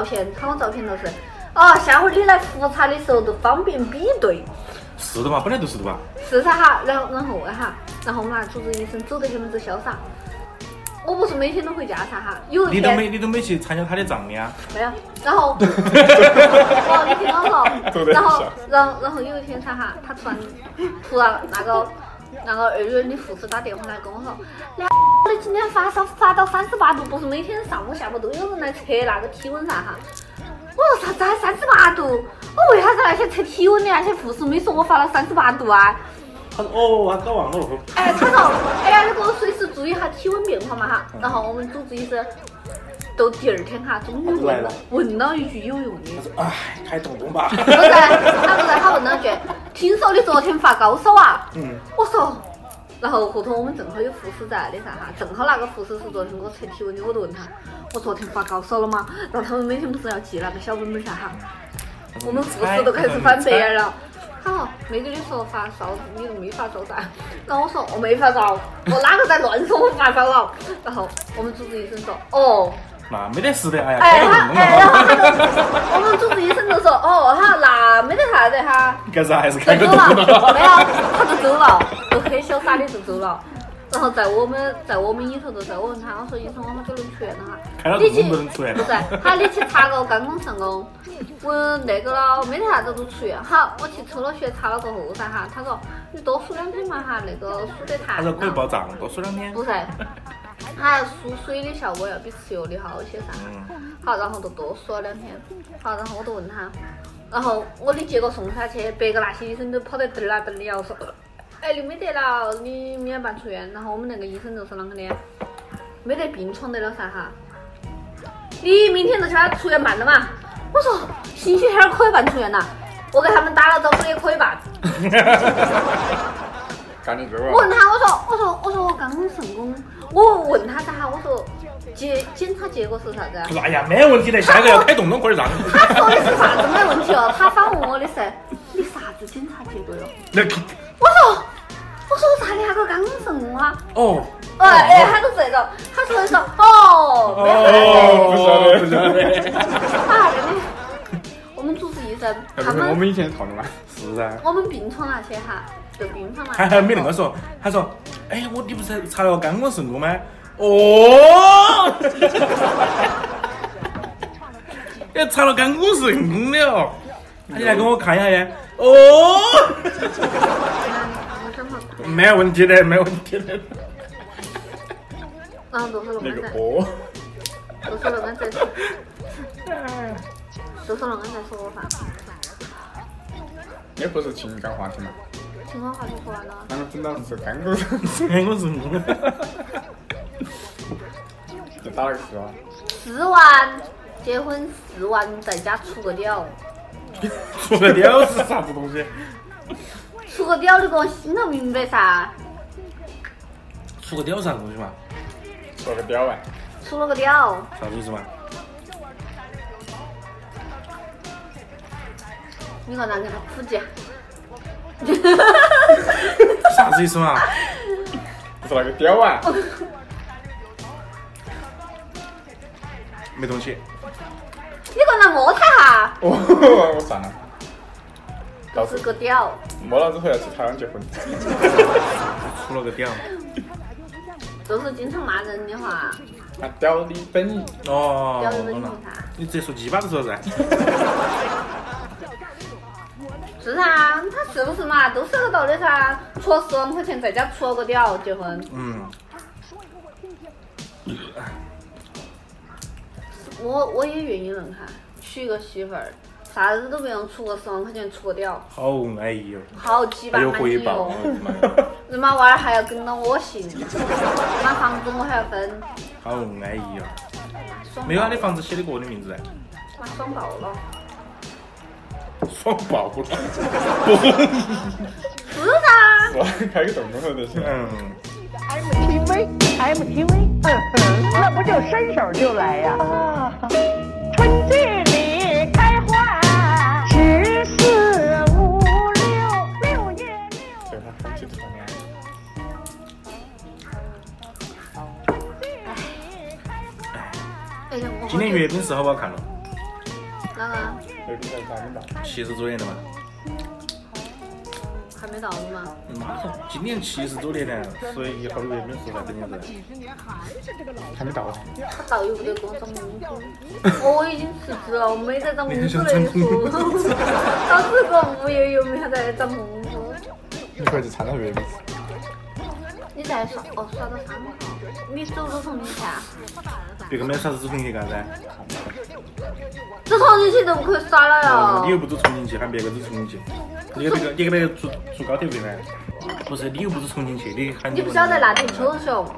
照片，看我照片都是。哦，下回你来复查的时候都方便比对。是的嘛，本来就是的嘛？是噻哈，然后然后哈，然后嘛，主治医生走得很么子潇洒。我不是每天都回家噻哈，有一天你都没你都没去参加他的葬礼啊？没有，然后，哦，你听我说，然后，然后，然后有一天噻哈，他突然，突然那个那个二院的护士打电话来跟我说，那你 今天发烧发到三十八度，不是每天上午下午都有人来测那个体温噻哈？我说啥子还三十八度？我为啥子那些测体温的那些护士没说我发了三十八度啊？他说哦，他搞忘了。哎，他说，哎呀，你给我随时注意下体温变化嘛哈。然后我们主治医生都第二天哈，终于问了问了一句有用的，哎，开动动吧。不是，他不是，他问了句，听说你昨天发高烧啊？嗯。我说，然后后头我们正好有护士在的噻哈，正好那个护士是昨天给我测体温的，我就问他，我昨天发高烧了吗？然后他们每天不是要记那个小本本噻哈，我们护士都开始翻白眼了。好，没跟你说发烧，你都没发烧噻。然后我说我没发烧，我哪个在乱说我发烧了？然后我们主治医生说，哦，那没得事的，哎呀，哎他哎，然后。他就我们主治医生就说，哦他，那没得啥子哈，干啥还是就开个走了，没有，他就走了，就很潇洒的就走了。然后在我们在我们里头的时候，我问他，我说医生，我们就能出院了哈？你去动不能出院不是，他你去查个肝功肾功，我那个了，没得啥子都出院。好，我去抽了血查了过后噻哈，他说你多输两天嘛哈，那个输得太。他说可以报账，多输两天。不是，它输水的效果要比吃药的好些噻。嗯好，然后就多输了两天。好，然后我就问他，然后我的结果送下去，别个那些医生都跑得嘚儿啦嘚儿的，我说，哎，你没得了，你明天办出院。然后我们那个医生就是啷个的，没得病床得了噻哈。你明天就去他出院办了嘛？我说星期天儿可以办出院呐，我给他们打了招呼也可以办。我问他，我说，我说，我说我肝功肾功，我问他噻哈，我说结检查结果是啥子哎呀，没问题的，下个要开动动可以让。他说的是啥子没问题哦？他反问我的是你啥子检查结果哟？那我说，我说我查的那个肝功肾功啊？哦哎哎，他都这种，他说的是哦，没哦，事不晓得，不晓得。啊，我们主治医生我们以前套的嘛？是噻。我们病床那些哈，他还没那个说，他说，哎，我你不是查了个肝功肾功吗？哦，要 查了肝功肾功的哦。他就来给我看一下呀。哦，没问题的，没问题的。然后就是那那个在，个哦，就是那个在，就是那个在说我噻。那不是情感话题嘛？情况话就说完了。那个整到是肝功肝功肾功。就打了个四万，四万结婚，四万在家出个屌，出个屌是啥子东西？出个屌你给我心头明白噻？出个屌啥子东西嘛？出个屌哎！出了个屌，啥子意思嘛？你个难给他普及。啥子意思嘛？是那个屌啊！没东西。你过来摸他哈，哦，我算了，到时是个屌。摸了之后要去台湾结婚。出了个屌。就是经常骂人的话，啊，屌你本意，哦。你直接说鸡巴就说噻。是噻，他是不是嘛？都是个道理噻。出了十万块钱在家出了个屌结婚，嗯。我我也愿意认哈，娶个媳妇儿，啥子都不用出个十万块钱出个屌，好安逸哦。好几百还有满意回报哦。人妈娃儿还要跟到我姓，妈房子我还要分，好安逸哦。爽没有啊，你房子写的个人名字噻。妈爽爆了。爽爆了，是噻，哇，开个洞洞头就行。嗯，MTV MTV，嗯哼，那不就伸手就来呀？啊，春季里开花，十四五六六月六。这个很去团呀。哎呀，我今天阅兵式好不好看了？七十周年的嘛。还没到吗？马上，今年七十周年了，所以以后的阅兵式那肯定是。还没到。他到又不得给我涨工资，我已经辞职了，我没得长公主的意思。到这个物业又没有在长公主？你可以去参加阅兵式。你在耍哦，耍到三号，你走走重庆去啊？别个没啥子走重庆去干噻？走重庆去都不可以耍了哦，你又。不走重庆去，喊别个走重庆去。你给别个，你给别个坐坐高铁回来。不是，你又不是重庆去，你喊你不晓得那天秋雄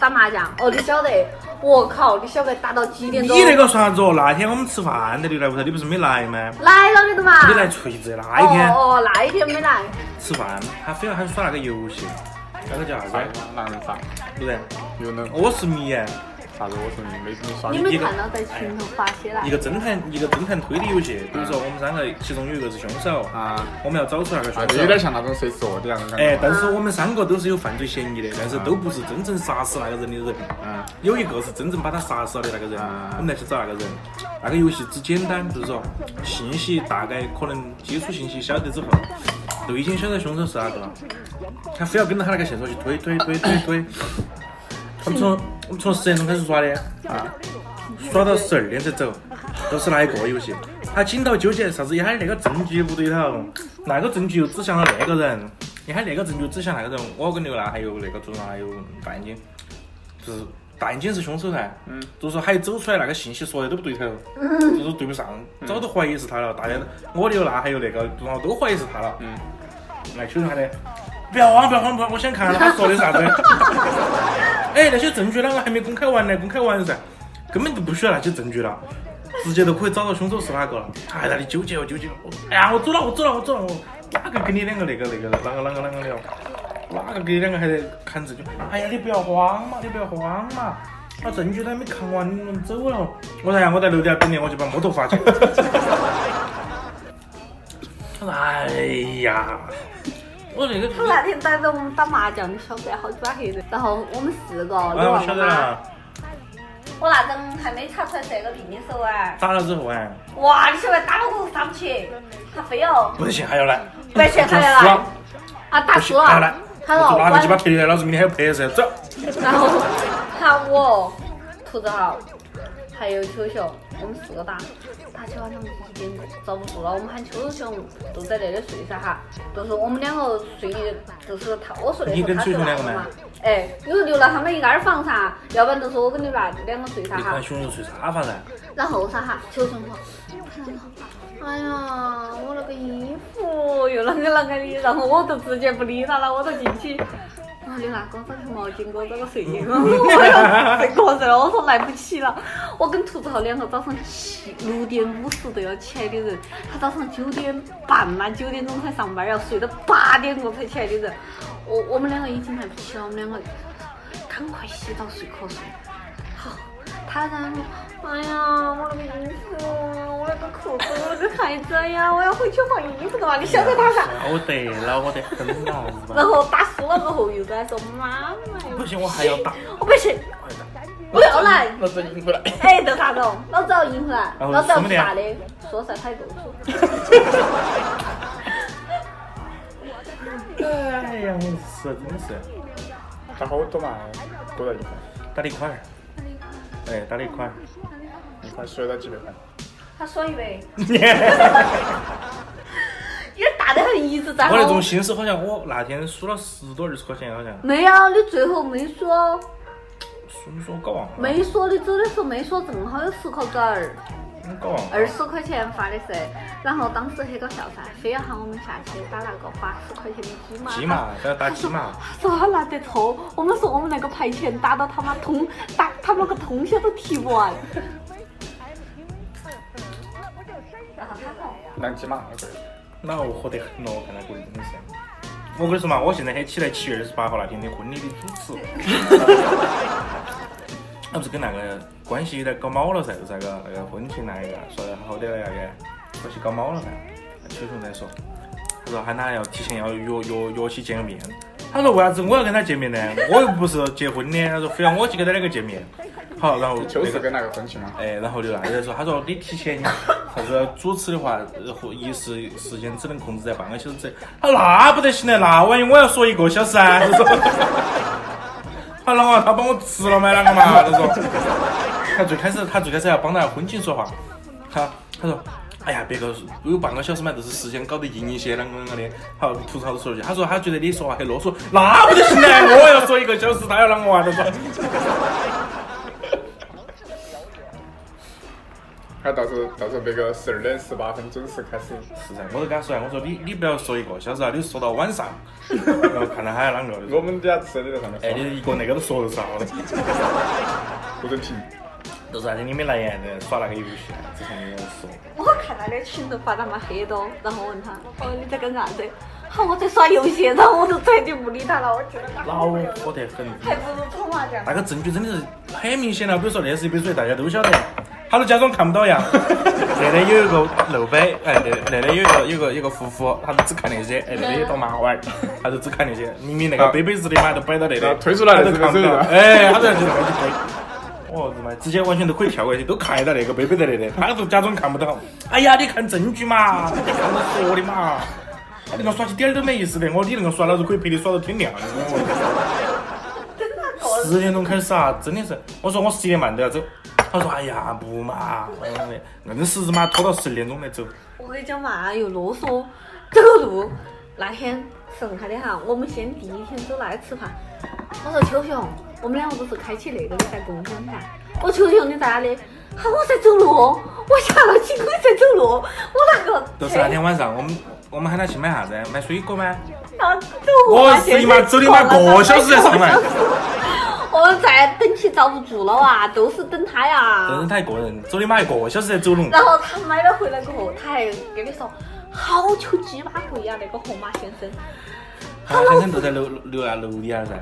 打麻将？哦，你晓得？我靠，你晓得打到几点钟？你那个啥子哦？那天我们吃饭在刘来屋头，你不是没来吗？来了你的嘛？你来锤子那一天哦哦，那一天没来。吃饭，他非要喊耍那个游戏，那个叫啥子？狼人杀，不对？有能我是迷啊，啥子？我说你没没耍你没看到在群头发些了一？个侦探，一个侦探推理游戏。比如说我们三个，其中有一个是凶手，啊？我们要找出那个啊，凶手有点手。像那种谁说的那种感觉。哎，但是我们三个都是有犯罪嫌疑的，但是都不是真正杀死那个人的人。嗯，有一个是真正把他杀死了的那个人啊，我们来去找那个人。那个游戏之简单，就是说信息大概可能基础信息晓得之后，都已经晓得凶手是哪个了。他非要跟着他那个线索去推推推推推。我们从我们从十点钟开始耍的，啊，耍到十二点才走，都是那一个游戏。他紧到纠结啥子？一哈儿那个证据不对头，那个证据又指向了那个人，一哈儿那个证据指向那个人。我跟刘娜还有那个朱荣还有大眼睛，就是大眼睛是凶手噻，嗯，就是说还走出来那个信息说的都不对头，就是对不上，早都怀疑是他了。大家我刘娜还有那个朱荣都怀疑是他了，嗯，来秋他的。不要慌，不要慌，不要慌，我先看下他说的啥子。哎，那些证据啷个还没公开完呢？公开完噻，根本就不需要那些证据了，直接都可以找到凶手是哪个了。还那里纠结哦，纠结哦。哎呀，我走了，我走了，我走了，我哪个跟你两个那个那个啷个啷个啷个的哦？哪个跟你两个还在看证据？哎呀，你不要慌嘛，你不要慌嘛。那证据都还没看完，你们走了。我说呀，我在楼底下等你，我就把摩托发去。哎呀，我那个他那天逮着我们打麻将，你晓得好几把黑人，然后我们四个，你哎，我忘了吗？晓得了。我那阵还没查出来这个病的时候啊！打了之后哎，哇，你晓得打了我上不去，他非要不行还要来，不行还要来啊，打输还要来了，，他说我拿个鸡巴晚，赔来，老子明天还要赔噻，走。然后他我兔子豪还有秋熊，我们四个打，打起晚上几点遭不住了，我们喊秋熊都在那里睡噻哈，就是我们两个睡，就是他我睡的时候他睡那个嘛熊两个吗，哎，有留了他们一间房噻，要不然就是我跟刘爸两个睡噻哈。熊熊睡沙发噻，然后噻哈，秋熊说：“哎呀，我那个衣服又啷个啷个的。”然后我就直接不理他了，我就进去。然后刘娜给我找条毛巾，给我找个睡衣，我要睡瞌睡了。我说来不起了。我跟兔子豪两个早上七六点五十都要起来的人，他早上九点半嘛，九点钟才上班，要睡到八点多才起来的人。我我们两个已经来不起了，我们两个赶快洗澡睡瞌睡。好，他然后，哎呀，我那个衣服，我那个裤子，我那个鞋子哎呀，我要回去换衣服的嘛，你晓得他噻。晓得恼，我得很？然后打输了过后又在说妈妈，不行，我还要打。我不行，不要来，老子赢回来。哎，都啥子哦？老子要赢回来，老子要什么的呀大的，说噻，他也够说。哎呀，我是真的是打好多嘛，多少一块？打了一块儿，哎，打了一块儿。一块摔到几百块。他说一百，有点大得很，一直在吼我那种。心思好像我那天输了十多二十块钱，好像没有，你最后没说，输说搞忘了，没说，你走的时候没说，正好有十块子儿。二十块钱发的是，然后当时很搞笑噻，非要喊我们下去打那个八十块钱的鸡嘛。鸡嘛，要 打鸡嘛。他说他拿得抽，我们说我们那个牌钱打到他妈通打他们个通宵都提不完。然后他说，两鸡嘛，那个恼火得很咯，看那个人真的是。我跟你说嘛，我现在很期待七月二十八号那天的婚礼的主持。那不是跟那个关系有点搞毛了噻，就是那个那个婚庆那一个，说的好点那个关系搞毛了噻。秋雄在说，他说喊他要提前要约约约起见个面。他说为啥子我要跟他见面呢？我又不是结婚的。他说非要我去跟他两个见面。好，然后那个就是跟那个婚庆嘛。哎，然后刘大爷说，他说你提前啥子主持的话，仪式时间只能控制在半个小时之内。他说那不得行的，那万一我要说一个小时啊？啷个，他帮我吃了吗？啷个嘛？他说，他最开始他最开始要帮那婚庆说话，他他说。哎呀，别个有半个小时嘛，就是时间搞得硬一些，啷个啷个的。好，吐槽说了句，他说他觉得你说话很啰嗦，那不得行的，我要说一个小时，他要啷个啊？他说。他到时候到时候别个十二点十八分准时开始。是噻，我都跟他说呀，我说你你不要说一个小时啊，你说到晚上，然后看到他要啷个。我们家吃的在上面哎，你一个那个都说得少的，不准停。就是那天你没来呀，在耍那个游戏，之前也说。我看那个群都发那么黑多，然后问他，哦你在干啥子？好我在耍游戏，然后我就彻底不理他了，我觉得他恼火得很。还不如搓麻将。那个证据真的是很明显了，比如说那是一杯水，大家都晓得，他都假装看不到一样。那里有一个漏杯，哎，那那里有一个有个有个夫妇，他都只看那些，哎，那里有朵麻花，他就只看那些。明明那个杯杯子的嘛，都摆到那里，推出来看哎，他在就那个去推。哦，日妈，直接完全都可以跳过去，都看到那个杯杯在那里，他都假装看不到。哎呀，你看证据嘛，你看我说的嘛。他那个耍起点儿都没意思的，我你那个耍，老子可以陪你耍到天亮的。十点钟开始啊，真的是，我说我十点半都要走，他说哎呀不嘛，硬是日妈拖到十点钟才走。我跟你讲嘛，又啰嗦，走路那天剩下的哈，我们先第一天走那里吃饭。我说秋雄，我们两个不是开起那个的在共享噻。我秋雄你在哪里？哈，我在走路，我下了轻轨在走路，我那个就是那天晚上，我们我们喊他去买啥子？买水果吗？然后走我是妈走你妈个小时才上来。我们在等起遭不住了啊，都是等他呀。等他一个人，走你妈一个小时才走拢。然后他买了回来过后，他还跟你说，好求鸡巴贵呀，那个河马先生。他先生都在楼楼下楼底下噻，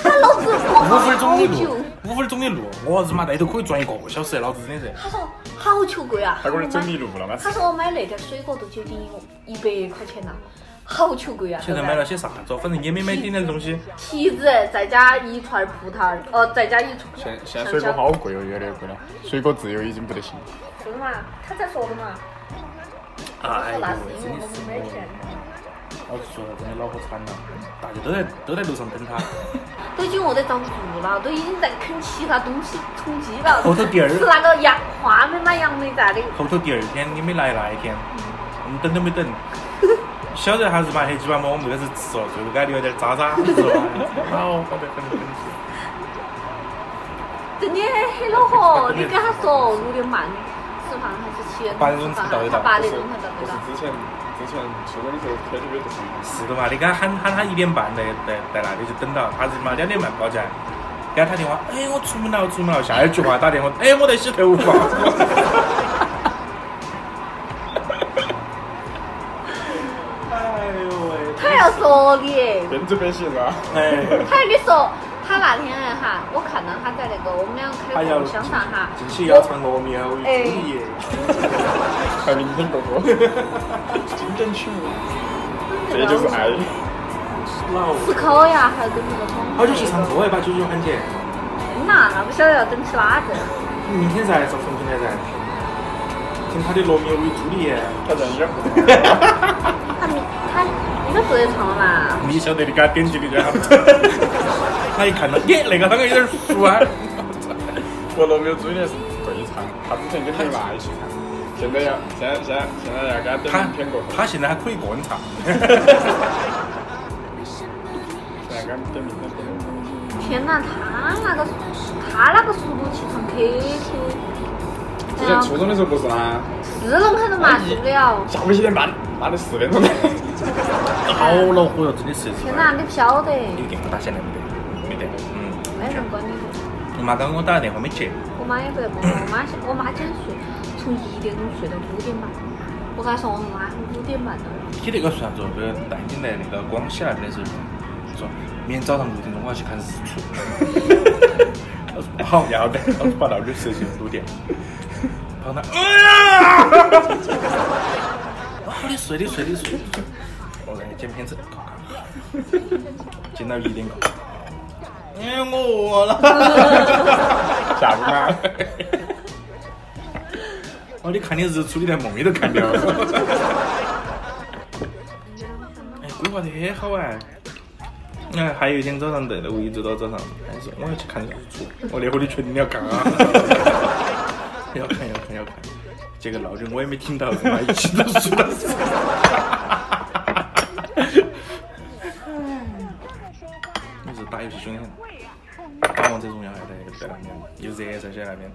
他老子五分钟的路，，五分钟的路，我日妈那头可以转一个小时，老子真的是。他说好求贵啊！他给你整迷路了吗？他说我买那点水果都接近一百块钱了，好球贵啊！现在买了些啥子？反正也没买点点东西。提子再加一串葡萄，哦，再加一串。现现在水果好贵哦，越来越贵了。水果自由已经不得行。是的嘛？他才说的嘛。哎呦我说那是因为真的是我们没钱。老子说了，真的恼火惨了，大家都在都在路上等他。都已经饿得遭不住了，都已经在啃其他东西充饥了。后头第二是那个杨花没买，杨梅在的。后头第二天你没来那一天，我们等都没等，晓得还是把黑鸡巴馍我们就开始吃了，最后给他留点渣渣，是吧？恼火得很，真是。真的很恼火，你跟他说六点半吃饭还是七点八点钟才到得到他八点钟才到不是得到。之前之前初中的时候 KTV 都是是的嘛，你给他喊喊他一点半在在在那里就等到，他日妈两点半报价，给他打电话，哎，我出门了，我出门了，下一句话打电话，哎，我在洗头发。要说你，边走边行是吧？哎，他还跟你说，他那天哈，我看到他在那个我们两个开还要共享上哈，进去要唱罗密欧与哎。朱丽叶，还明天哥哥，经典曲目，这就是爱。老吃烤呀，还要等那个窗。好久去唱歌哎，把九九喊起，天哪，那不晓得要等起哪子。明天噻，上重庆来。噻，听他的罗密欧与朱丽叶，他人也不他明他应该不得唱了嘛？你晓得你给他点击的就好。他一看到，耶，那个啷个有点熟啊？我罗密欧朱丽叶是对唱，他之前跟刘娜一起唱，现在要现在现在现在要给他他等明天过后，他现在还可以个人唱，现在给他等明天哪，他那个他那个速度去唱 KTV，之前初中的时候不是吗？是弄很多嘛，受不了。下午一点半，妈的四点钟来。好恼火哟，真的是。天哪，你不晓得，你电话打进来没得？没得。嗯。没人管你。我妈刚给我打个电话没接，我妈也不得管我，我妈我妈减睡，从一点钟睡到五点半，我跟她说我妈五点半到了。你那个算作这个带你来那个广西那边的时候，说明天早上六点钟我要去看日出。我 说好，要得，我跑到那儿设计六点，跑到，哎呀！好的睡的睡的睡剪片子，搞搞，剪到一点高。哎，我饿了。下不嘛。哦，你看你日出，你连梦里都看掉了。哎，规划得很好哎。哎，还有一天早上对的，我一直到早上，还是我要去看日出，我那会儿的确定你要干啊。要看要看要看，结果闹钟我也没听到，跟他一起都睡了。你是打游戏凶得很，打王者荣耀还在在那边，有热在，在那边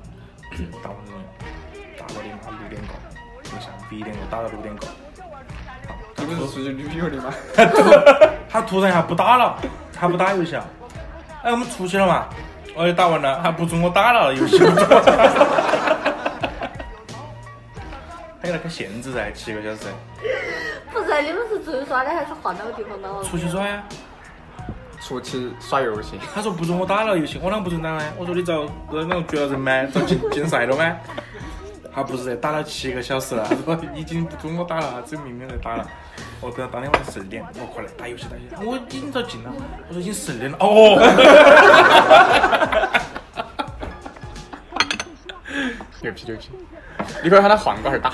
打王者荣耀，打到你妈六点过，从下午一点过打到六点过。你不是出去旅游的吗？他突他突然一下不打了，他不打游戏了。哎，我们出去了嘛？我也打完了，还不准我打了游戏。还有那个限制噻，七个小时。不是，你们是出去耍的还是换到个地方打？出去耍呀？出去耍游戏。他说不准我打了游戏，我啷个不准打呢？我说你遭那种绝了人吗？遭禁 禁赛了吗？他不是在打了七个小时了，他说已经不准我打了，他只有明明在打了。我等到当天晚上十二点，我快来打游戏打游戏。我已经遭禁了，我说已经十二点了。哦。牛批牛批！你可以喊他换个号打。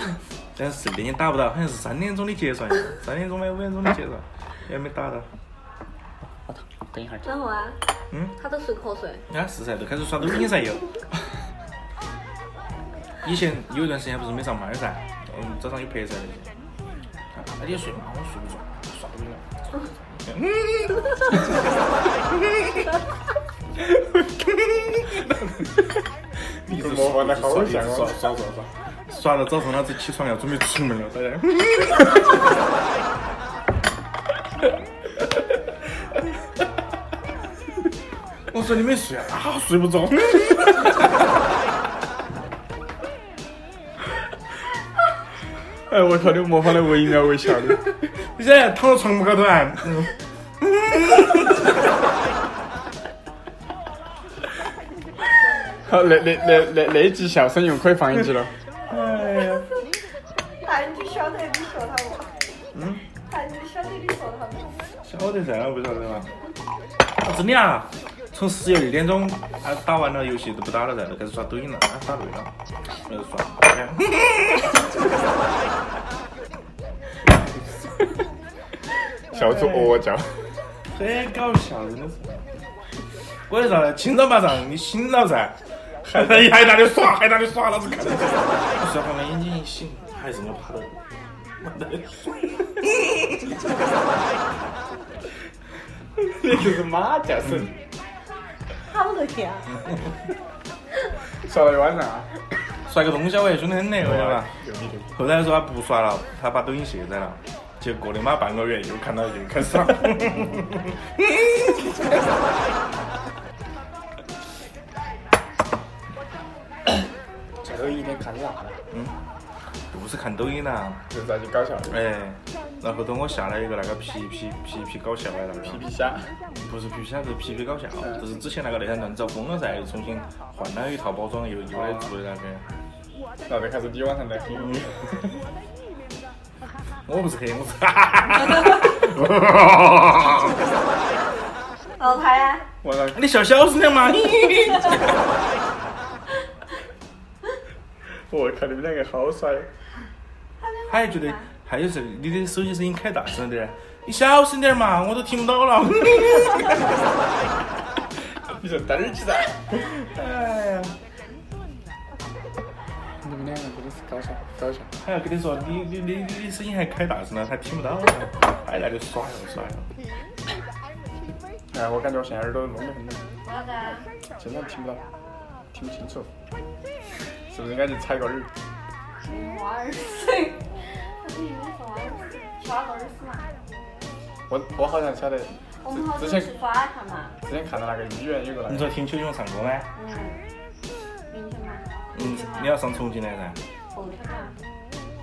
但是十二点也打不到，好像是三点钟的结算，三点钟吗？五点钟的结算，也没打到。等一下。然后啊，嗯，他都睡瞌睡。啊是噻，都开始刷抖音噻又。以前有一段时间不是没上班噻，嗯，早上有拍噻那些。啊，你也睡嘛？我睡不着，刷抖音了。你是模仿的好像刷哦。刷刷刷，刷到早上老子起床要准备出门了，大家。我说你没睡啊？啊，睡不着。哎，我靠，你模仿的惟妙惟肖的。你现在躺到床高头啊？嗯 好，那那那那那一集笑声又可以放一集了。哎呀，哎，你晓得你说他不？嗯，哎，你晓得你说他不？晓得噻，我不晓得嘛。啊，真的啊！从十一二点钟，他打完了游戏都不打了噻，都开始刷抖音了，啊，打累了，开始刷。笑出鹅叫。很搞笑，真的是。我就说，清早八上你醒了噻，还在还在那里耍，还在那里耍，老子看着。我睡后面眼睛一醒，还是。我在那里耍。那 就是马叫声。好热天啊！耍了一晚上啊。刷个通宵哎，凶得很呢，我跟你说嘛。牛逼牛逼！后来说他不刷了，他把抖音卸载了。结果过了妈半个月，又看到又开始刷。最后一天看啥了？嗯，不是看抖音啦，就是那些搞笑的。哎，然后头我下了一个那个皮皮皮皮搞笑的那个，皮皮虾。不是皮皮虾，是皮皮搞笑，就是之前那个那条段子封了噻，又重新换了一套包装，又又来做的那个。然后就开始你晚上在黑。我不是黑，我是。然后他呀，我操你笑小声点嘛！我靠，你们两个好帅！他还觉得，还有时候你的手机声音开大声点儿，你小声点嘛，我都听不到了。你说嘚儿起噻！哎呀，你们两个真的是搞笑，搞笑。还要跟你说，你你你你的声音还开大声了，他听不到了，还在那里耍哟耍哟。哎，我感觉我现在耳朵聋得很了？真的听不到，听不清楚。是不是应该去采个耳？挖耳屎，我我好像晓得，我们好之前像去耍一下嘛。之前看到那个医院有个那个，你说听秋秋唱歌吗？嗯，明天嘛。嗯，你要上重庆来噻。后天吧。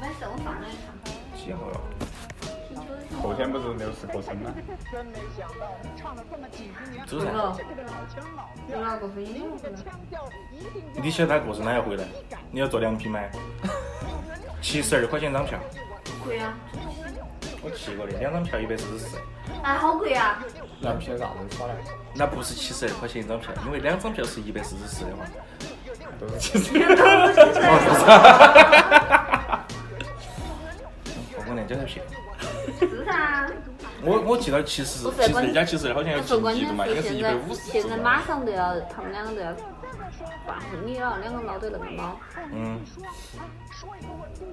没事，我上来看。几号了？星期五后天不是六十过生吗？周噻。了，有哪个分音了？你晓得他过生他要回来，你要坐两批吗，七十二块钱一张票。贵啊！我去过的，两张票一百四十四。哎，好贵啊！那票啥子耍来？那不是七十二块钱一张票，因为两张票是一百四十四的话。都是其实。我跟人家在骗。是噻。我我记得其实不是关其实人家其实好像要不是关键记住嘛，应该是是现在一百五十现在马上都要，他们两个都要办婚礼了，两个闹得那么忙，嗯，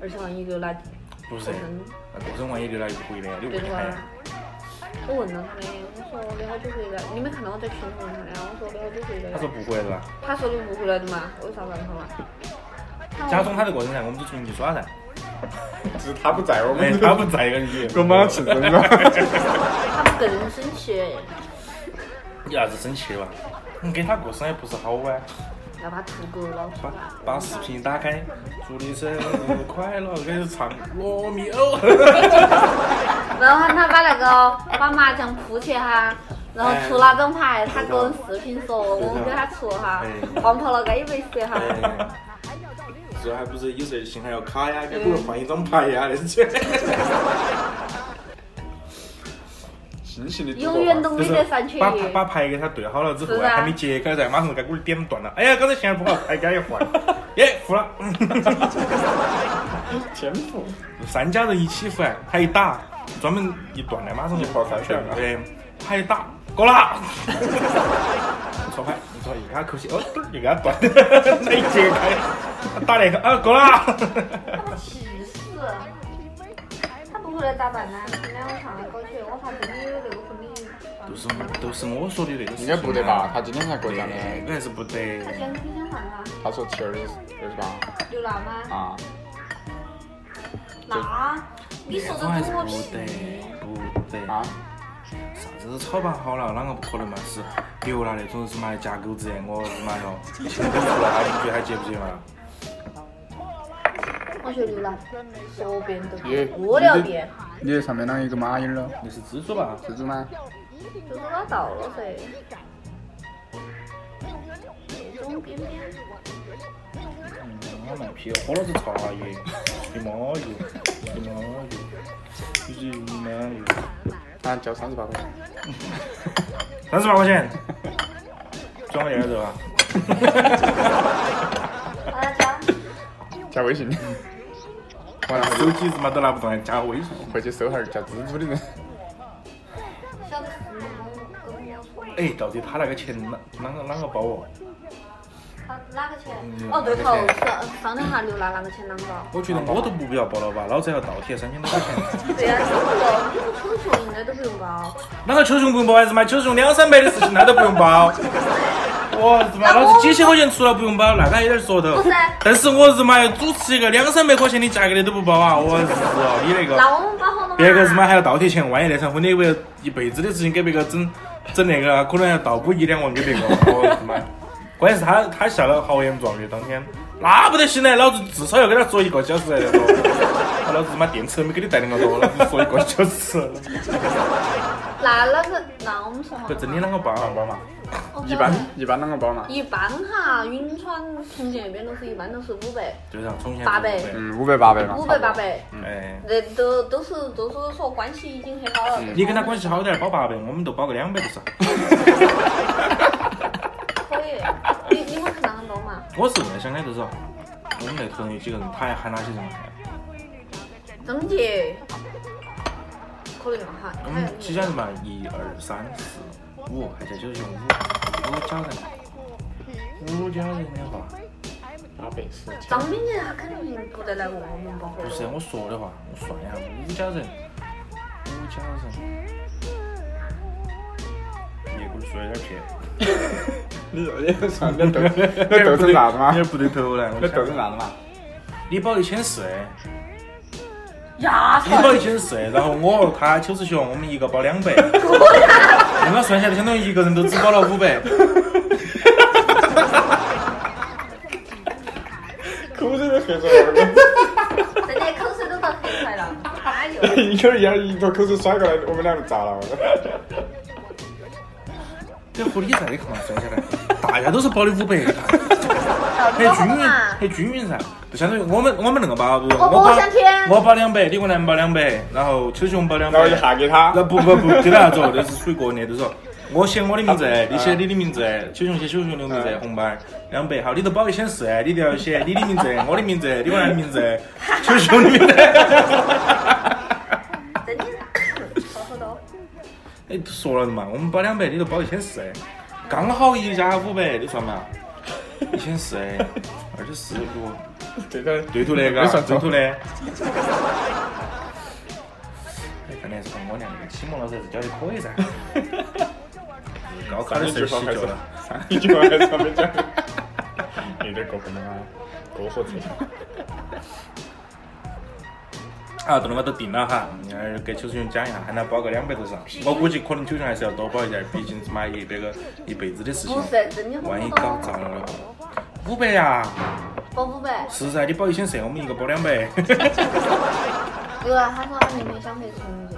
而且万一又来不是那过生万一留来又回来，你对的话问他呀？，我问了他的，我说你好久回来？你没看到我在群里问他的？我说你好久回来？他说不回来了。他说你不回来的嘛？为啥问他嘛？假装他在过生噻，我们就出去耍噻。只是他不在，我哎们他不在而已。我们要庆生了。他们更生气，你啥子生气了？你，给他过生也不是好啊。要把土狗捞出把来。把视频打开，祝你生日快乐，开始唱罗密欧。然后他把那个把麻将铺起哈，然后出那张牌，他个人视频说，我们给他出哈哎，黄跑了该一百十哈。哎这还不是有时候信还要卡呀，给我们换一张牌呀，那些。永远都没就是得散缺把把牌给他对好了之后啊，还没揭开噻，马上该给我点断了。哎呀，刚才线不好，牌给他一换，耶，服了。天赋。三家人一起付，他一打，专门一断的，马上就跑开全了对，他一打过了。错牌，你说一给他口气，哦，墩儿就给他断，那一揭开，打那个啊，够了。他气死！他不回来咋办呢？今天我上来搞起，我怕真的有那个婚礼。都是都是我说的那个事情啊应该不得吧？他今天才过奖的。那个还是不得。他先提前换他，他说七二二十八刘娜吗？啊，那你说的不屁？得，不得啊，啥子炒办好了，啷个不可能嘛？是刘娜那种是嘛夹狗子，我日妈哟，钱都出来，你觉得还接不接嘛？我觉得刘娜说遍都耶过了遍，你上面啷一个马影了？那是蜘蛛吧？蜘蛛吗？蜘蛛它到了噻。那种边边，我卖批，喝了是茶叶，你妈哟，你妈哟，去妈哟！啊，交三十八块钱。三十八块钱，转个二头啊！把他加。加微信，完了，手机日妈都拿不动，还加微信。回去搜下儿叫蜘蛛的人。哎，到底他那个钱啷啷个啷个包哦？他哪个钱嗯？哦，对头哪个钱，上上两下刘娜那个钱啷个？我觉得我都不必要包了吧，老子要倒贴三千多块钱。对呀，你不你不抽熊应该都不用包。啷个秋熊不用包还是买？秋熊两三百的事情那都不用包。我日妈，老子几千块钱除了不用包，那个还有点说头不是。但是我日妈要主持一个两三百块钱的价格的都不包啊！我日哦，你那个。那我们包好了？别个日妈还要倒贴钱，万一那场婚礼为了一辈子的事情给别个整整那个，可能要倒补一两万给别个。我日妈！关键是他他下了豪言壮语，当天那不得行嘞，老子至少要给他说一个小时来说。老子他妈电池都没给你带那么多，老子说一个小时。那那个，那我们说嘛不，真的啷个包啊包嘛？一般一般啷个包嘛？一般哈，云川、重庆那边都是一般都是五百、对上重庆八百嗯，五百八百嘛。五百、八百，哎，那都都是都是说关系已经很好了。你跟他关系好点儿，包八百，我们都包个两百就是。可以，你你们看啷个包嘛？我是问想的就是，我们那头有几个人，他还喊哪些人来？张杰，可能哈，我们几家人嘛，一二三四五，还在九熊五，五家人。五家人的话，八百十。张敏杰他肯定不得来问我们包。不是我说的话，我算一下，五家人，五家人。叶棍说有点偏，你 你算你豆你豆成啥子嘛？有点不对头了。你豆成啥子嘛？你保一千四，通报一千四然后我他邱师兄我们一个包两百。那个算下来相当于一个人都只包了五百。口水都黑出来了。真的口水都遭黑出来了 一圈一圈一圈口水甩过来我们两个砸了。这狐狸在的看嘛？摔下来。大家都是保的。五百，很均匀，嘛？很均匀噻。就相当于我们我们那个保，比如我我保我想听我保两百，李国南保两百，然后秋雄保两百，然后一下给他那，不不不，就 那样子哦，那是属于个人的，就是说我写我的名字，你写你的名字，秋熊写秋熊的名字，嗯红包两百，好，你都保一千四，你都要写你的名字，我的名字，李国南的名字，秋熊的名字。真的，好好多。哎，说了嘛，我们保两百，你都保一千四，刚好一加五百，你算嘛，一千四，二十四六。对的，对头的，嘎，对头的。哎，看来是跟我俩那个启蒙老师还是教的可以噻。高考的时候洗脚了。上一句话还是没讲，有点过分了啊，过火车。啊，这个都定了哈，呃，给邱师兄讲一下，喊他包个两百多上。我估计可能邱兄还是要多包一点，毕竟是买一百个一辈子的事情。万一搞砸了的话，五百呀，包五百。是噻，你包一千四，我们一个包两百。有啊，他说他明天想回重庆，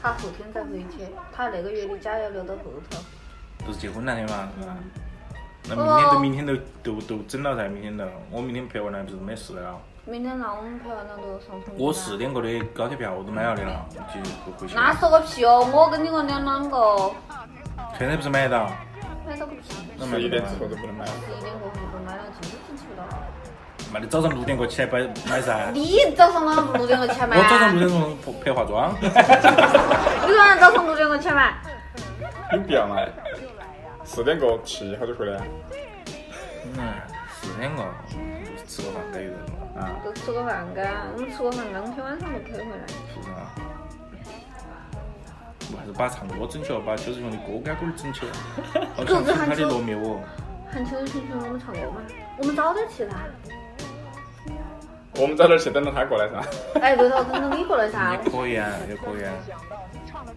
他后天才回去，他那个月的假要留到后头。都是结婚那天嘛，是吧？那明天都明天都都都整了噻，明天都，我明天拍完了不是没事了。明天那我们拍完了都上重庆。我四。点过的高铁票我都买了的了，就不回去。那说个屁哦！我跟你个两两个，现在不是买得到？买到个屁！那买十一点之后都不能买了。十一点过后就买了，不到。妈的，早上六点过起来买买噻。你早上哪六点过起来买？我早上六点钟拍化妆。你晚上早上六点过起来买？有必要吗？四点过去，好久回来？嗯，四点过，吃个饭该有人了。啊，都吃个饭嘎，我们吃个饭刚天晚上就开回来。是啊？我还是把唱歌整起了，把邱志雄的歌杆杆儿整起了。好想听他的罗密欧。喊邱星星我们唱歌嘛？我们早点去噻。我们早点儿去等到他过来噻。哎，对头，等到你过来噻也。可以啊，也可以啊。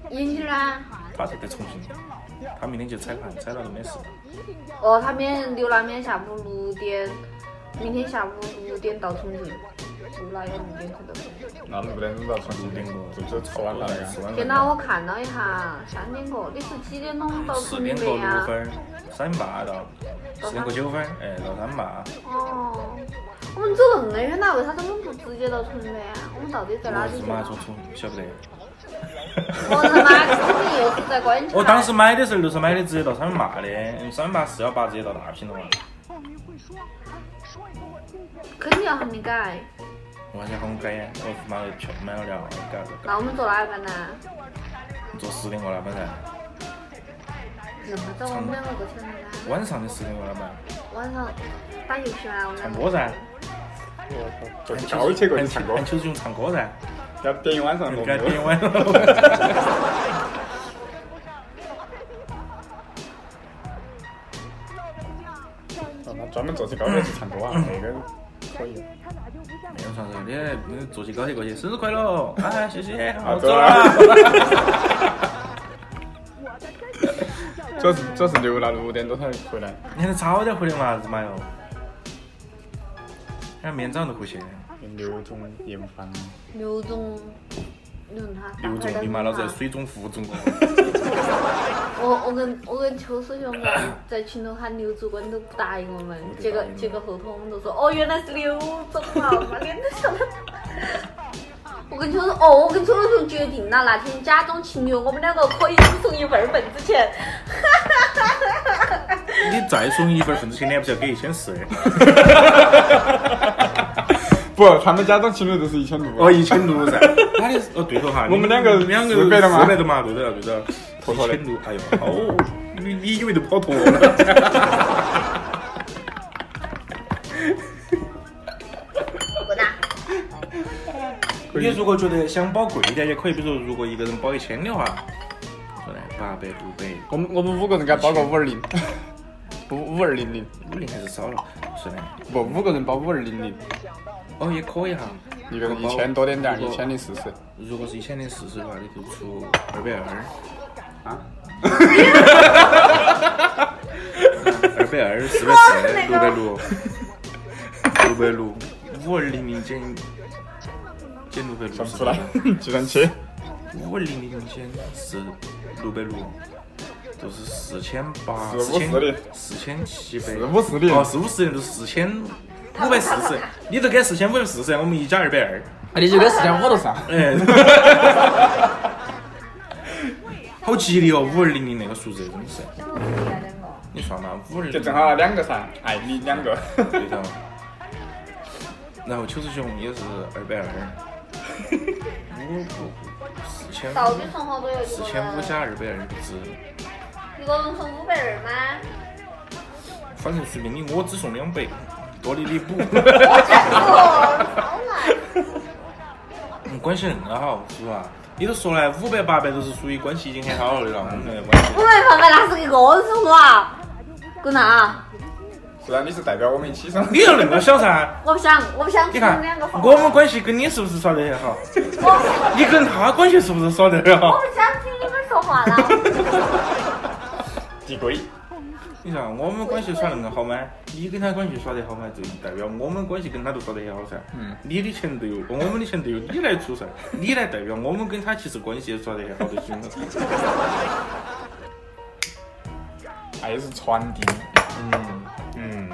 英 girl 呢？他是在重庆，他明天去采盘，采了就没事。哦，他明天刘娜明天下午六点，明天下午六点到重庆，刘娜要六点去到重庆。那六点钟到重庆，就就吃完了那个。吃完天哪，我看了一下，三点过，你是几点钟到重四点过庆的呀六？分儿，三点半到，四点过九分儿，哎，到三点半。哦，我们走那么远了，为啥子我们不直接到重庆呀？我们到底在哪里我是马？说出晓不得。我他妈肯定又是在观察。我当时买的时候就是买的直接到三点八的，三点八四幺八直接到大坪了嘛。肯定要喊你改，我还想喊我改呀，我妈的票买了了，改了改。那我们坐哪一班呢？坐十点过那班噻，那么早我们两个过去？晚上的十点过那班，晚上打游戏啊，我们两个。唱歌噻，坐高铁过去唱歌喊，邱志雄唱歌噻，要点一晚上点完了。哦专门坐起高铁去唱歌啊，那个可以。你你坐起高铁过去，生日快乐！啊，谢谢，好啊走了。主要是主要是留了六点多才回来，你还早点回来嘛，日妈哟！哎，明天早上就回去。刘总厌烦。刘总，刘总你妈老子在水中浮肿。我我跟我跟邱师兄在在群头喊刘主管都不答应我们，结果结果后头我们都说哦原来是刘总啊，把脸都笑得。我跟邱师哦，我跟邱师兄决定了，那天假装情侣，我们两个可以只送一份份子钱。你再送一份份子钱，你还不是要给一千四？不，他们家长情侣都是一千六。哦，一千六噻。他的哦，对头哈。我们两个两个四百的嘛四百的嘛，对的对的。妥妥的一千六，哎呦，哦，你你以为都跑脱了？你如果觉得想包贵一点也可以，比如说如果一个人包一千的话，说呢八百六百我们我们五个人给他包个五二零，不五二零零，五零还是少了，是的。不五个人包五二零零，哦，也可以哈。一个人一千多点点儿，一千零四十。如果是一千零四十的话，你就出二百二。啊？二百二，四百四，六百六，六百六，五二零零减减六百六十算不出来，计算器。五二零零减是六百六，就是四千八，四五千四零四千七百，四五四零哦，四五四零就是四千五百四十，你就给四千五百四十，我们一加二百二，啊，你就给四千五都上。哎，好吉利哦，五二零零那个数字真的是。你算嘛，五二零就正好两个噻，爱你两个。对头。然后邱志雄也是二百二，五五四千到底送好多四？千五加二百二不止，一个人送五百二吗？反正随便你，我只送两百，多的你补。哦，超难。嗯关系恁个好，是吧？你都说了，五百八百都是属于关系已经很好了的了，我们的关系五。百八百那是一个人送的啊！滚蛋！是啊，你是代表我们一起上。你要恁个想噻？我不想，我不想你看听两个我们关系跟你是不是耍得很好？我你跟他关系是不是耍得很好？我不想听你们说话了。递归。你说我们关系耍恁个好吗？你跟他关系耍得好吗？就代表我们关系跟他都耍得很好噻。嗯。你的钱都由我们的钱都由你来出噻，你来代表我们跟他其实关系也耍得很好的行了。爱是传递。嗯，嗯。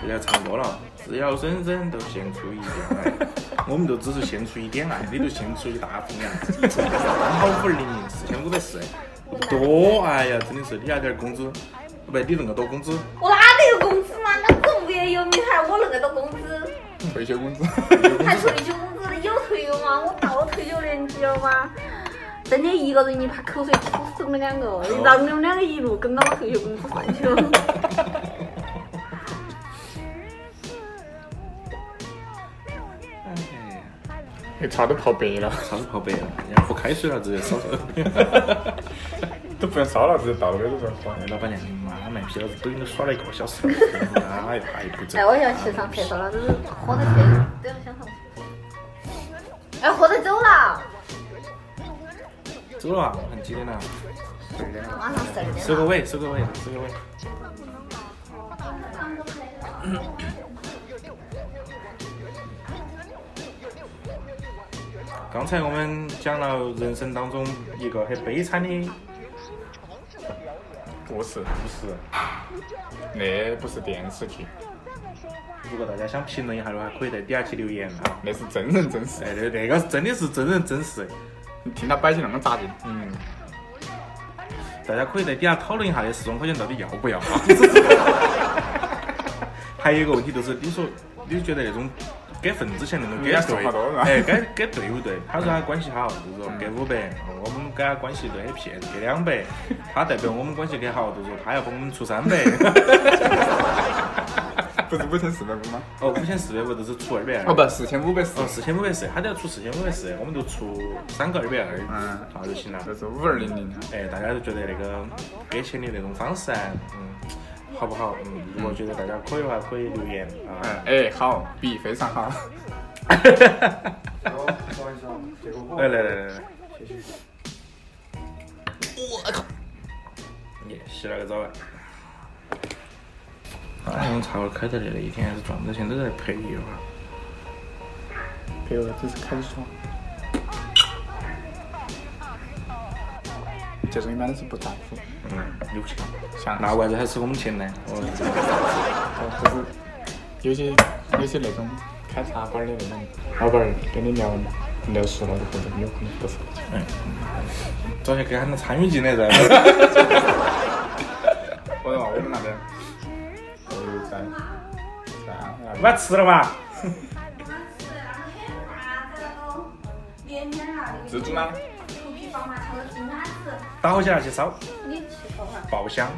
不要唱歌了，只要人人都献出一点爱，我们就只是献出一点爱，你就献出一大份爱。刚 好五二零零四千五百四，不多，哎呀，真的是你那点儿工资，不，你恁个多工资，我哪里有工资嘛？那个物业有你还我那个多工资，退休工资。还退休工资有退休吗？我到了退休年纪了吗？真的一个人你怕口水吐死你们两个，让你们两个一路跟到我退休工资上去 了。哎茶都泡白了，茶都泡白了，要喝开水了直接烧烧。都不用烧了，直接倒了杯子上喝。哎，老板娘，你妈卖批老子抖音都耍了一个小时了，哎呀，还不走哎，。我要去上厕所了，都是喝得醉，都要想上厕所。哎，喝得走了，走了啊，我看几点了？十二点了。马上十二点。收个尾，收个尾，收个尾。刚才我们讲了人生当中一个很悲惨的故事，故事。那不是电视剧，如果大家想评论一下的话，可以在底下去留言啊。那是真人真事。哎，对，那个是真的是真人真事。你听他摆起那么扎劲，嗯，大家可以在底下讨论一下这四万块钱到底要不要啊？还有一个问题就是，你说你觉得那种给份子钱那种给人家说好多是吧对，哎，给给对不对？他说他关系好，就是说给五百，我们跟他关系都很撇，给两百，他代表我们关系很好，就是说他要帮我们出三百。不是五千四百五吗？哦，五千四百五就是出二百二。哦，不，四千五百四哦，。四千五百四，他都要出四千五百四，我们就出三个二百二，嗯那就行了。就是五二零零。哎，大家都觉得那个给钱的那种方式啊，嗯，好不好？嗯，如果觉得大家可以的话，可以留言嗯啊。，哎，好，比非常好。来来来来来，谢谢。我靠！你，洗了个澡啊！哎，用茶馆开在这里，一天还是赚不到钱，都在陪一会儿。别个只是开爽。这种一般都是不在乎，嗯，有钱。像那为啥子还是我们钱呢？哦，就是有些有些那种开茶馆的那种老板儿跟你聊聊熟了之后，就有可能不是。嗯，早些给他们参与进来噻。我说我们那边，呃，在在安徽那边，把它吃了吧？自助吗？打火机拿去烧。爆香。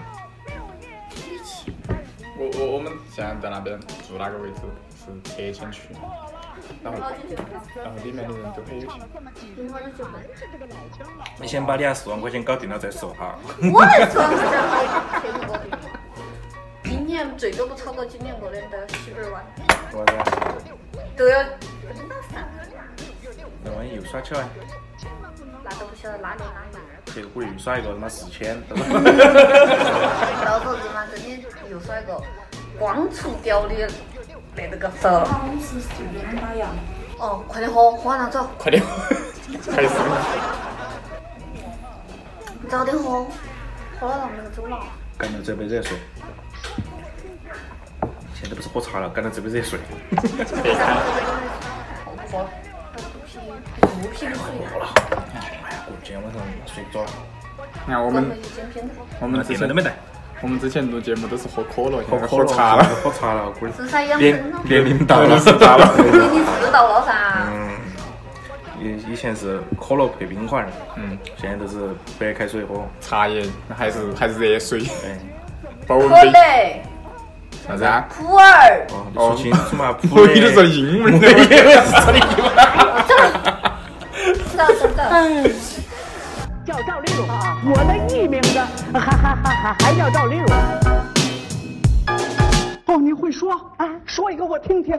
我我我们现在在那边住那个位置是拆迁区，然后然后里面的人都很有钱。你先把你那四万块钱搞定了再说哈。我那四万块钱还骗不 过去。今年最多不超过今年过年的七百万，多少？都要不知那万一又耍起来，那都不晓得哪年哪月。结果又耍一个他妈四千，到时候日妈真的又耍一个光出屌的那个走。哦，快点喝，喝完了走，快点，开始。早点喝，喝了让那个走了。干了这杯热水。现在不是喝茶了，干了这杯热水。别看，喝不喝了？肚皮的水。哎呀，我今天晚上睡不着。了你看我们。我们之前都没带，我们之前录节目都是喝可乐，喝喝茶了。，喝茶了，滚。是噻，养年生了。年龄到了，是大了。年龄是到了噻。嗯，以以前是可乐配冰块，嗯，现在都是白开水喝。茶叶还是还是热水，哎，保温杯。乐、啥子啊？普洱，哦，你说清楚嘛？普我洱以为说英文的，走走走。叫赵丽蓉，我的艺名字还还还还还叫赵丽蓉。哦，你会说啊？说一个我听听。